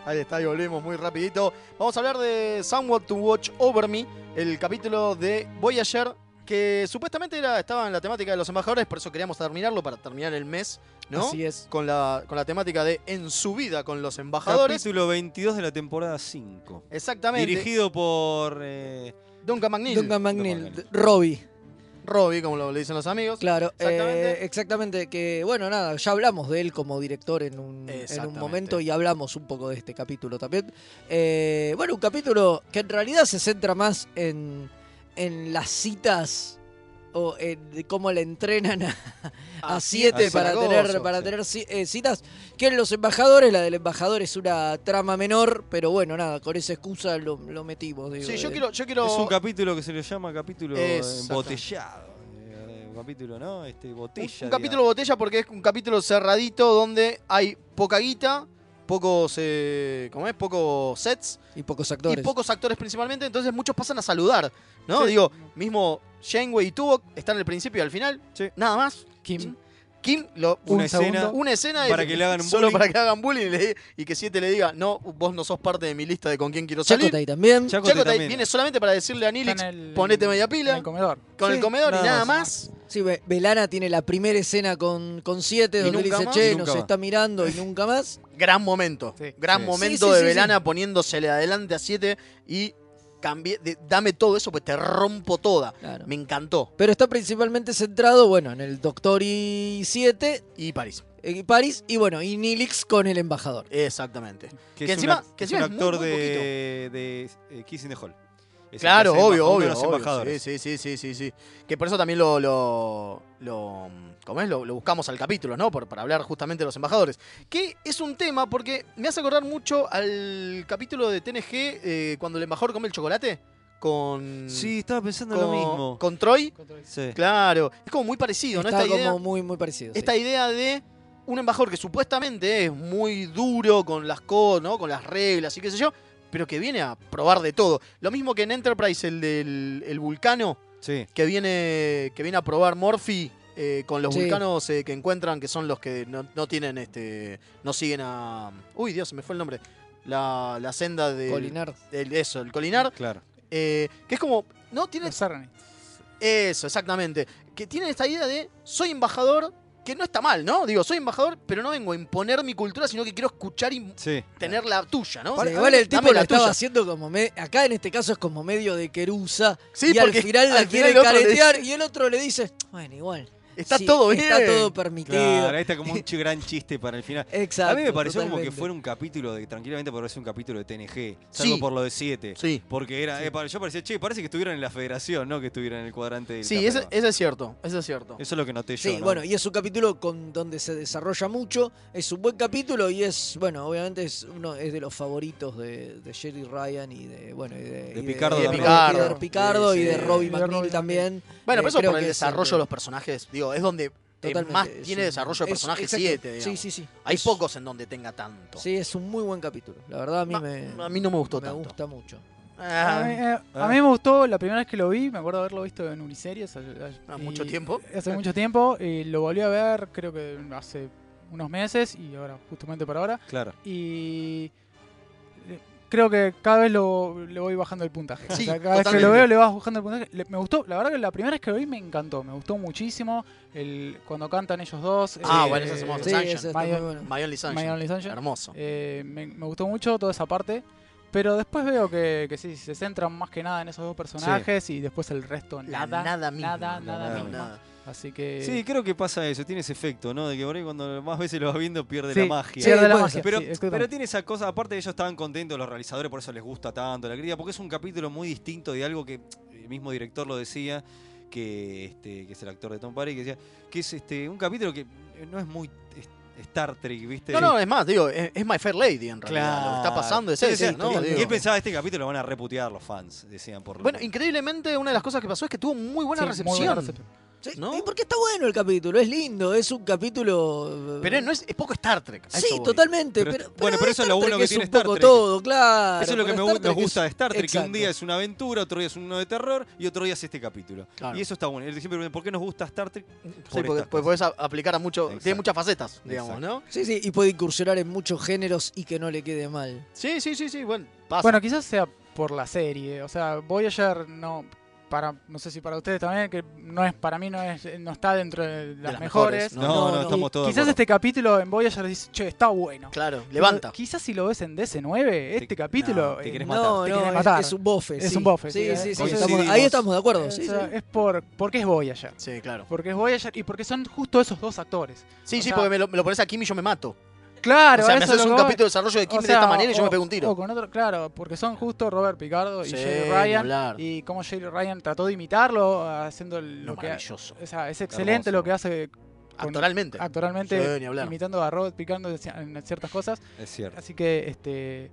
Ahí está, y volvemos muy rapidito. Vamos a hablar de Somewhat to Watch Over Me, el capítulo de Voyager, que supuestamente era, estaba en la temática de los embajadores, por eso queríamos terminarlo, para terminar el mes, ¿no? Así es. Con la, con la temática de En su vida con los embajadores. Capítulo 22 de la temporada 5. Exactamente. Dirigido por... eh, Duncan McNeil. Duncan McNeil, Robbie. Robbie, como lo le dicen los amigos. Claro, Exactamente. eh, exactamente. Que bueno, nada, ya hablamos de él como director en un, en un Exactamente. momento y hablamos un poco de este capítulo también. Eh, bueno, un capítulo que en realidad se centra más en, en las citas o en de cómo le entrenan a, a A siete para tener, para sí. tener eh, citas. Que en los embajadores, la del embajador es una trama menor, pero bueno, nada, con esa excusa lo, lo metimos. digo, Sí, yo eh. quiero, yo quiero. Es un capítulo que se le llama capítulo embotellado. Eh, Un capítulo, ¿no? Este, botella. Un capítulo botella porque es un capítulo cerradito donde hay poca guita, pocos, eh, ¿cómo es? Pocos sets Y pocos actores. y pocos actores principalmente, entonces muchos pasan a saludar, ¿no? Sí. Digo, mismo Janeway y Tuvok están al principio y al final, nada más. Kim. Kim, lo, Una un escena una escena para que le hagan solo bullying. para que hagan bullying y, le- y que Siete le diga, no, vos no sos parte de mi lista de con quién quiero salir. Chakotay también. También. viene solamente para decirle a Nilix, en el- ponete media En pila, el comedor. con el comedor y nada nada más. más. Sí, Be- Belana tiene la primera escena con, con siete Y donde nunca dice, más. che, nos está mirando y nunca más. Gran momento. Sí. Gran Sí. momento Sí, sí, de sí, Belana poniéndosele adelante a 7 y cambié, de- dame todo eso, pues te rompo toda. Claro. Me encantó. Pero está principalmente centrado, bueno, en el Doctor y 7 Y París. y Paris y bueno, y Nilix con el embajador. Exactamente. Que, Que es encima- que es encima un es muy, actor muy de, de eh, Kiss in the Hall. Claro, obvio, obvio, obvio. embajadores. Sí, sí, sí, sí, sí. Que por eso también lo, lo, lo- ¿cómo es? Lo, lo buscamos al capítulo, ¿no? Por, para hablar justamente de los embajadores. Que es un tema porque me hace acordar mucho al capítulo de TNG eh, cuando el embajador come el chocolate con... Sí, estaba pensando con, lo mismo. con Troy. Sí. Claro, es como muy parecido, ¿no? está Esta idea, como muy, muy parecido. sí. esta idea de un embajador que supuestamente es muy duro con las cosas, ¿no? Con las reglas y qué sé yo, pero que viene a probar de todo. Lo mismo que en Enterprise, el del el vulcano, Sí. que viene, que viene a probar Morphy eh, con los Sí. vulcanos eh, que encuentran, que son los que no, no tienen, este, no siguen a... Uy, Dios, se me fue el nombre. La, la senda de... Colinar. eso, el Colinar. Claro. eh, que es como... No, tiene eso, exactamente. Que tienen esta idea de soy embajador, que no está mal, ¿no? Digo, soy embajador, pero no vengo a imponer mi cultura, sino que quiero escuchar y Sí. tener la tuya, ¿no? Sí, Dame- igual el tipo dame la estaba haciendo como me- acá en este caso es como medio de querusa Sí, y al final la al quiere caretear dice- y el otro le dice, bueno, igual. Está Sí, todo bien. Está todo permitido. Claro, ahí está como un gran chiste para el final. Exacto, a mí me pareció como que fuera un capítulo de. Tranquilamente podría ser un capítulo de TNG. Salvo Sí. por lo de 7. Sí. Porque era. eh, yo parecía, che, parece que estuvieran en la federación, no que estuvieran en el cuadrante del Sí, Caperón". ese es cierto, ese es cierto. Eso es lo que noté yo. Sí, ¿no? bueno, y es un capítulo con donde se desarrolla mucho, es un buen capítulo y es, bueno, obviamente es uno es de los favoritos de, de Jerry Ryan y de, bueno, y de, De y Picardo y de. Picardo, Picardo. Picardo Sí, y de. Robbie McNeil también. Bueno, Eh, pero eso creo por el desarrollo de los personajes, digo, es donde eh, Totalmente, más es tiene un- desarrollo de exacto. 7, Sí, sí, sí. Hay Es- pocos en donde tenga tanto. Sí, es un muy buen capítulo. La verdad a mí Ma- me a mí no me gustó me tanto. gusta mucho. Ah, A mí, eh, a Ah. mí me gustó la primera vez que lo vi, me acuerdo haberlo visto en Uniseries. hace- Ah, mucho tiempo. Hace mucho tiempo y lo volví a ver creo que hace unos meses y ahora justamente para ahora. Claro. Y eh, creo que cada vez lo, le voy bajando el puntaje. O Sí, sea, cada vez que lo veo le vas bajando el puntaje. Le- me gustó, la verdad que la primera vez que lo vi me encantó, me gustó muchísimo. El, cuando cantan ellos dos. Ah, eh, bueno, esa es hermosa. Sí, ese está My, bueno. My Only Sunshine. My Only Sunshine. Hermoso. Eh, me, me gustó mucho toda esa parte. Pero después veo que, que sí, se centran más que nada en esos dos personajes y después el resto La nada. nada misma. Nada, nada, nada. Nada. Así que. Sí, creo que pasa eso, tiene ese efecto, ¿no? De que por ahí cuando más veces lo vas viendo pierde Sí, la magia. pierde la magia. Pero, sí, pero tiene esa cosa, aparte de ellos estaban contentos los realizadores, por eso les gusta tanto la crítica, porque es un capítulo muy distinto de algo que el mismo director lo decía, que este, que es el actor de Tom Parry, que decía que es este un capítulo que no es muy es- Star Trek, ¿viste? No, no, es más, digo, es, es My Fair Lady en realidad. Lo que está pasando es Sí, ese, sí, ¿no? y- él pensaba, este capítulo lo van a reputear los fans, decían por Bueno, increíblemente, una de las cosas que pasó es que tuvo muy buena Sí, muy recepción. buena recepción. Sí, ¿No? y porque está bueno el capítulo, es lindo, es un capítulo. Pero no es, es poco Star Trek. Sí, totalmente. Pero- Pero, bueno, pero eso es lo bueno que es tiene un Star poco Trek. todo, claro. Eso es lo que me, nos gusta de es- Star Trek, que un día es una aventura, otro día es uno de terror y otro día es este capítulo. Claro. Y eso está bueno. Siempre ¿por qué nos gusta Star Trek? Sí, Por porque, porque podés aplicar a mucho. Tiene Exacto. muchas facetas, digamos, Exacto. ¿no? Sí, sí, y puede incursionar en muchos géneros y que no le quede mal. Sí, sí, sí, sí. Bueno, pasa. Bueno, quizás sea por la serie. O sea, Voyager no. Para, no sé si para ustedes también, que no es para mí no es no está dentro de las, las mejores. mejores, No, No, no, no. estamos todos Quizás este capítulo en Voyager dice, che, está bueno. claro, levanta. Pero Quizás si lo ves en DC9, este capítulo. no, te querés No, matar. no, Te quiere es, matar. es un bofe. Es sí. un bofe, Sí, sí, sí, sí. Coincidimos. estamos- ahí estamos de acuerdo. o sí, sea, sí. es por porque es Voyager. Sí, claro. Porque es Voyager y porque son justo esos dos actores. Sí, O sí, sea- porque me lo, me lo pones a Kim y yo me mato. Claro, o sea, me eso haces es un lo que voy. capítulo de desarrollo de Kim O de sea, esta manera y yo o- me pego un tiro. O con otro, claro, porque son justo Robert Picardo y Sí, Jerry ni Ryan. hablar. Y como Jerry Ryan trató de imitarlo, haciendo lo No, que. maravilloso. O sea, es excelente Hermoso. lo que hace con- Actoralmente. Sí, ni hablar. imitando a Robert Picardo en ci- en ciertas cosas. Es cierto. Así que, este.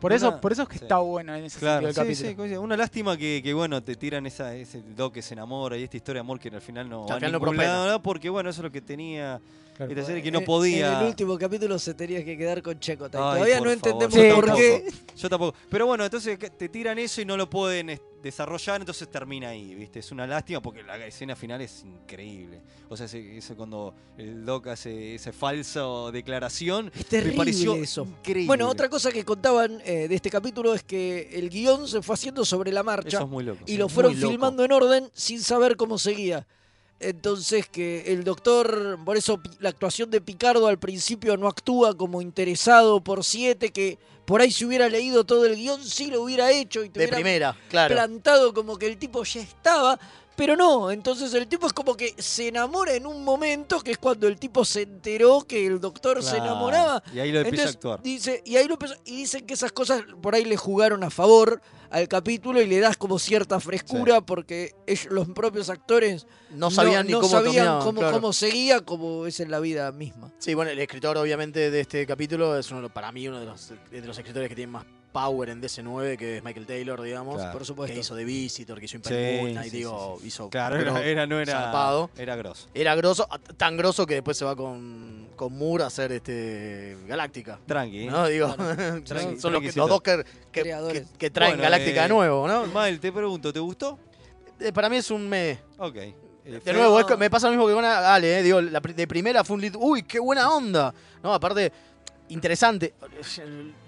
Por Una- eso, por eso es que sí. está bueno en ese Claro, sentido el sí, capítulo. sí, coincido. una lástima que, que, bueno, te tiran esa, ese doc que se enamora y esta historia de amor que al final no Que va al a final no ningún prospera. lado, ¿no? porque bueno, eso es lo que tenía Claro. que no En- podía. En el último capítulo se tenía que quedar con Checo. Ay, Todavía no favor, entendemos por qué. Yo tampoco. Pero bueno, entonces te tiran eso y no lo pueden es- desarrollar, entonces termina ahí, ¿viste? Es una lástima porque la escena final es increíble. O sea, ese, ese cuando el Doc hace esa falsa declaración, Es terrible me pareció eso. increíble. Bueno, otra cosa que contaban eh, de este capítulo es que el guion se fue haciendo sobre la marcha Eso es muy loco. y sí. lo fueron filmando en orden sin saber cómo seguía. Entonces que el doctor, por eso la actuación de Picardo al principio no actúa como interesado por siete, que por ahí si hubiera leído todo el guion sí lo hubiera hecho y te De hubiera primera, claro. plantado como que el tipo ya estaba, pero no, entonces el tipo es como que se enamora en un momento que es cuando el tipo se enteró que el doctor se enamoraba. Y ahí lo empieza a actuar. Dice, y ahí lo empezó- y dicen que esas cosas por ahí le jugaron a favor al capítulo y le das como cierta frescura porque ellos, los propios actores No sabían ni no cómo sabían cómo, claro. cómo seguía, como es en la vida misma. Sí, bueno, el escritor obviamente de este capítulo es uno, para mí uno de los, de los escritores que tiene más power en DC9, que es Michael Taylor, digamos. Claro. Por supuesto. Que hizo The Visitor, que hizo Sí, Moon, sí, digo, sí, sí. hizo... Claro, era, era- no era. zarpado. Era grosso. Era grosso, tan grosso que después se va con, con Moore a hacer este Galáctica. Tranqui. ¿eh? ¿No? Digo, Claro. son, son los, que- los dos que, que- Creadores. que- que traen Bueno, Galáctica eh, de nuevo, ¿no? Mal, te pregunto, ¿te gustó? Eh, Para mí es un me. Ok. De nuevo, es que me pasa lo mismo que con Ale, eh, digo, la de primera fue un lead, uy, qué buena onda. No, aparte, interesante.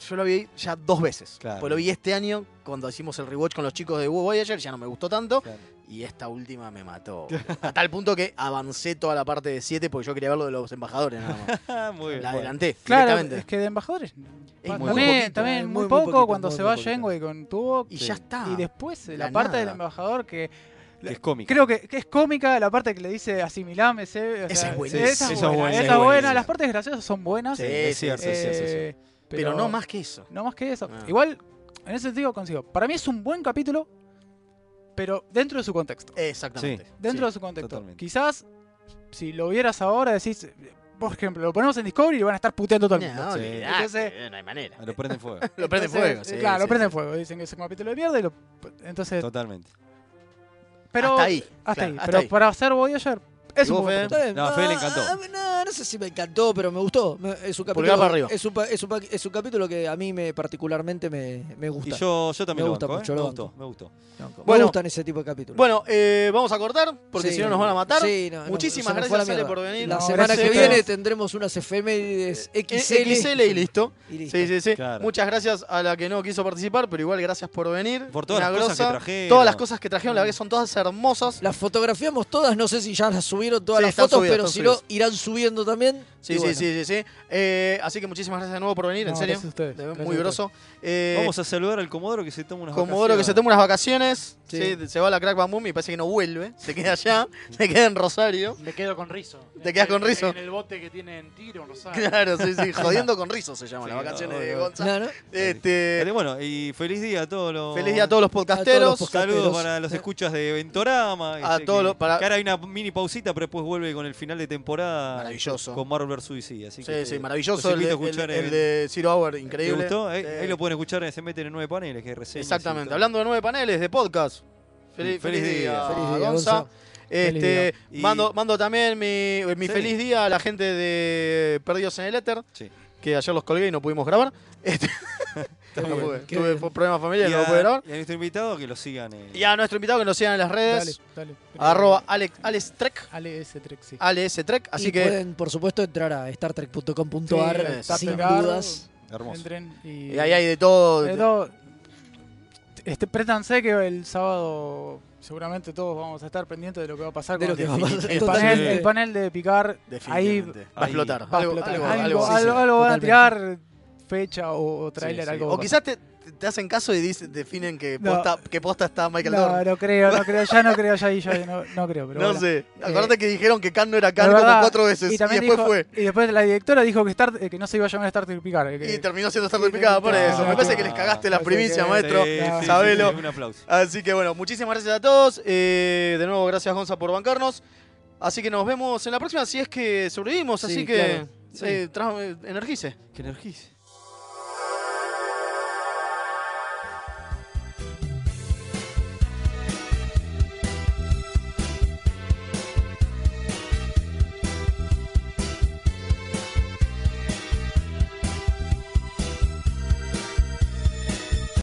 Yo lo vi ya dos veces. Claro. Pues lo vi este año cuando hicimos el rewatch con los chicos de Voyager, ya no me gustó tanto. Claro. Y esta última me mató. A tal punto que avancé toda la parte de 7 porque yo quería ver lo de los embajadores nada más. Ah, muy bien. La adelanté Claro, directamente. es que de embajadores. Es muy también, poquito, también muy, poco poquito, cuando muy, se muy va poquito. Jango y con tubo. Y Sí. ya está. Y después la, La parte del embajador que Que es cómica. Creo que, que es cómica la parte que le dice asimilame. Se, o Esa sea, es buenísima. Esa es Esa es buena. buena, esa es buena. Las partes graciosas son buenas. Sí, es cierto, es cierto, es Eh, Pero no más que eso. No más que eso. Ah. Igual, en ese sentido consigo. Para mí es un buen capítulo, pero dentro de su contexto. Exactamente. Dentro Sí, de su contexto. totalmente. Quizás, si lo vieras ahora, decís, por ejemplo, lo ponemos en Discovery y van a estar puteando todo el mundo. No, Sí. olvidate, Entonces- no hay manera. Lo prenden fuego. Lo prende Entonces, fuego. sí, claro, sí, lo prenden sí. fuego. Dicen que es un capítulo de mierda y lo. Entonces. Totalmente. Pero, Hasta ahí. Hasta claro, ahí. hasta Pero ahí. para hacer Voyager, es ¿Y un vos, buen Fede? capítulo. Está bien. No, a Fede le encantó. Ah, No, no sé si me encantó, pero me gustó. Me- Es un capítulo, Pulgar para arriba. Es un, pa- es un pa- es un capítulo que a mí me particularmente me, me Y gusta. yo, yo también Me lo gusta banco, ¿eh? mucho, me gustó, banco. me gustó. Me Bueno. gustan ese tipo de capítulos. Bueno, eh, vamos a cortar porque Sí. si no nos van a matar. Sí, no, no, Muchísimas se nos fue gracias, la Ale, mierda. por venir. La No, semana gracias que a viene tendremos unas efemérides Eh, XL. XL y listo. Y listo. Sí, sí, sí. Claro. Muchas gracias a la que no quiso participar, pero igual gracias por venir. Por todas Una las cosas que grosa. trajeron. Todas las cosas que trajeron, la verdad que son todas hermosas. Las fotografiamos todas, no sé si ya las subieron todas Sí, las fotos, subidas, pero si no, irán subiendo también. Sí, sí, bueno. sí, sí, sí. Eh, así que muchísimas gracias de nuevo por venir, en serio. gracias a ustedes, De- gracias Muy groso. Eh, Vamos a saludar al Comodoro que se toma unas Comodoro que se vacaciones. toma unas vacaciones. Sí. Sí, se va a la Crack Bam Boom y parece que no vuelve. Se queda allá, se queda en Rosario. Me quedo con Rizo. ¿Te quedas con En- Rizzo? En el bote que tiene en Tigre, Rosario. Claro, sí, sí. Jodiendo con Rizo se llama Sí, las vacaciones no, de. Gonza. Claro. Este, Pero bueno, y feliz día a todos los. feliz día a todos los podcasteros. A todos los podcasteros. Saludos para los escuchas de Ventorama. A todos los- para- que ahora hay una mini pausita, pero después vuelve con el final de temporada. Maravilloso. Con Marvel vs. DC. Así Sí, que sí, te- maravilloso. los El, de- invito a escuchar el- el en- de Zero Hour, ¿Te increíble. gustó? Ahí, Eh, ahí lo pueden escuchar, se meten en nueve paneles, que reseñas y Exactamente. Hablando de nueve paneles de podcast. Feliz, Feliz feliz día. Feliz día, Gonza. Este, mando, mando también mi, mi Sí. feliz día a la gente de Perdidos en el Éter, Sí. que ayer los colgué y no pudimos grabar. Este, Qué no bien, pude. qué Tuve bien. problemas Y familiares, no a, lo pude grabar. y a nuestro invitado que lo sigan. eh. Y a nuestro invitado que nos sigan en las redes, Dale, dale. arroba Alex, Alex Trek, Ale ese Trek, sí. ALS Trek. Así y que pueden, por supuesto, entrar a startrek.com.ar Sí, sin dudas. Hermoso. Entren y. y ahí hay de todo. de todo. Este, préstanse que el sábado seguramente todos vamos a estar pendientes de lo que va a pasar De con lo que va a pasar, el, panel, el panel de picar. Ahí Definitivamente. Va a explotar. va a Algo, explotar. algo, Algo, algo, algo, sí, sí. algo van a tirar fecha o, trailer, Sí, sí. algo. O quizás te, te hacen caso y dicen- definen que No. posta, que posta está Michael No, Dorn. no creo, no creo, ya no creo, ya, ahí, no, no creo, pero No bueno. sé. Acordate que dijeron que Khan no era Khan como cuatro veces. Y, después dijo- fue. Y después la directora dijo que, Star, eh, que no se iba a llamar Star Trek Picard. que- Y terminó siendo Star Sí, Picada por eso. Me parece que les cagaste la primicia, maestro. Sabelo. sí, un aplauso. Así que bueno, muchísimas gracias a todos. Eh, de nuevo, gracias Gonza por bancarnos. Así que nos vemos en la próxima si es que sobrevivimos. Sí, así que claro. eh, eh, energice. Que energice.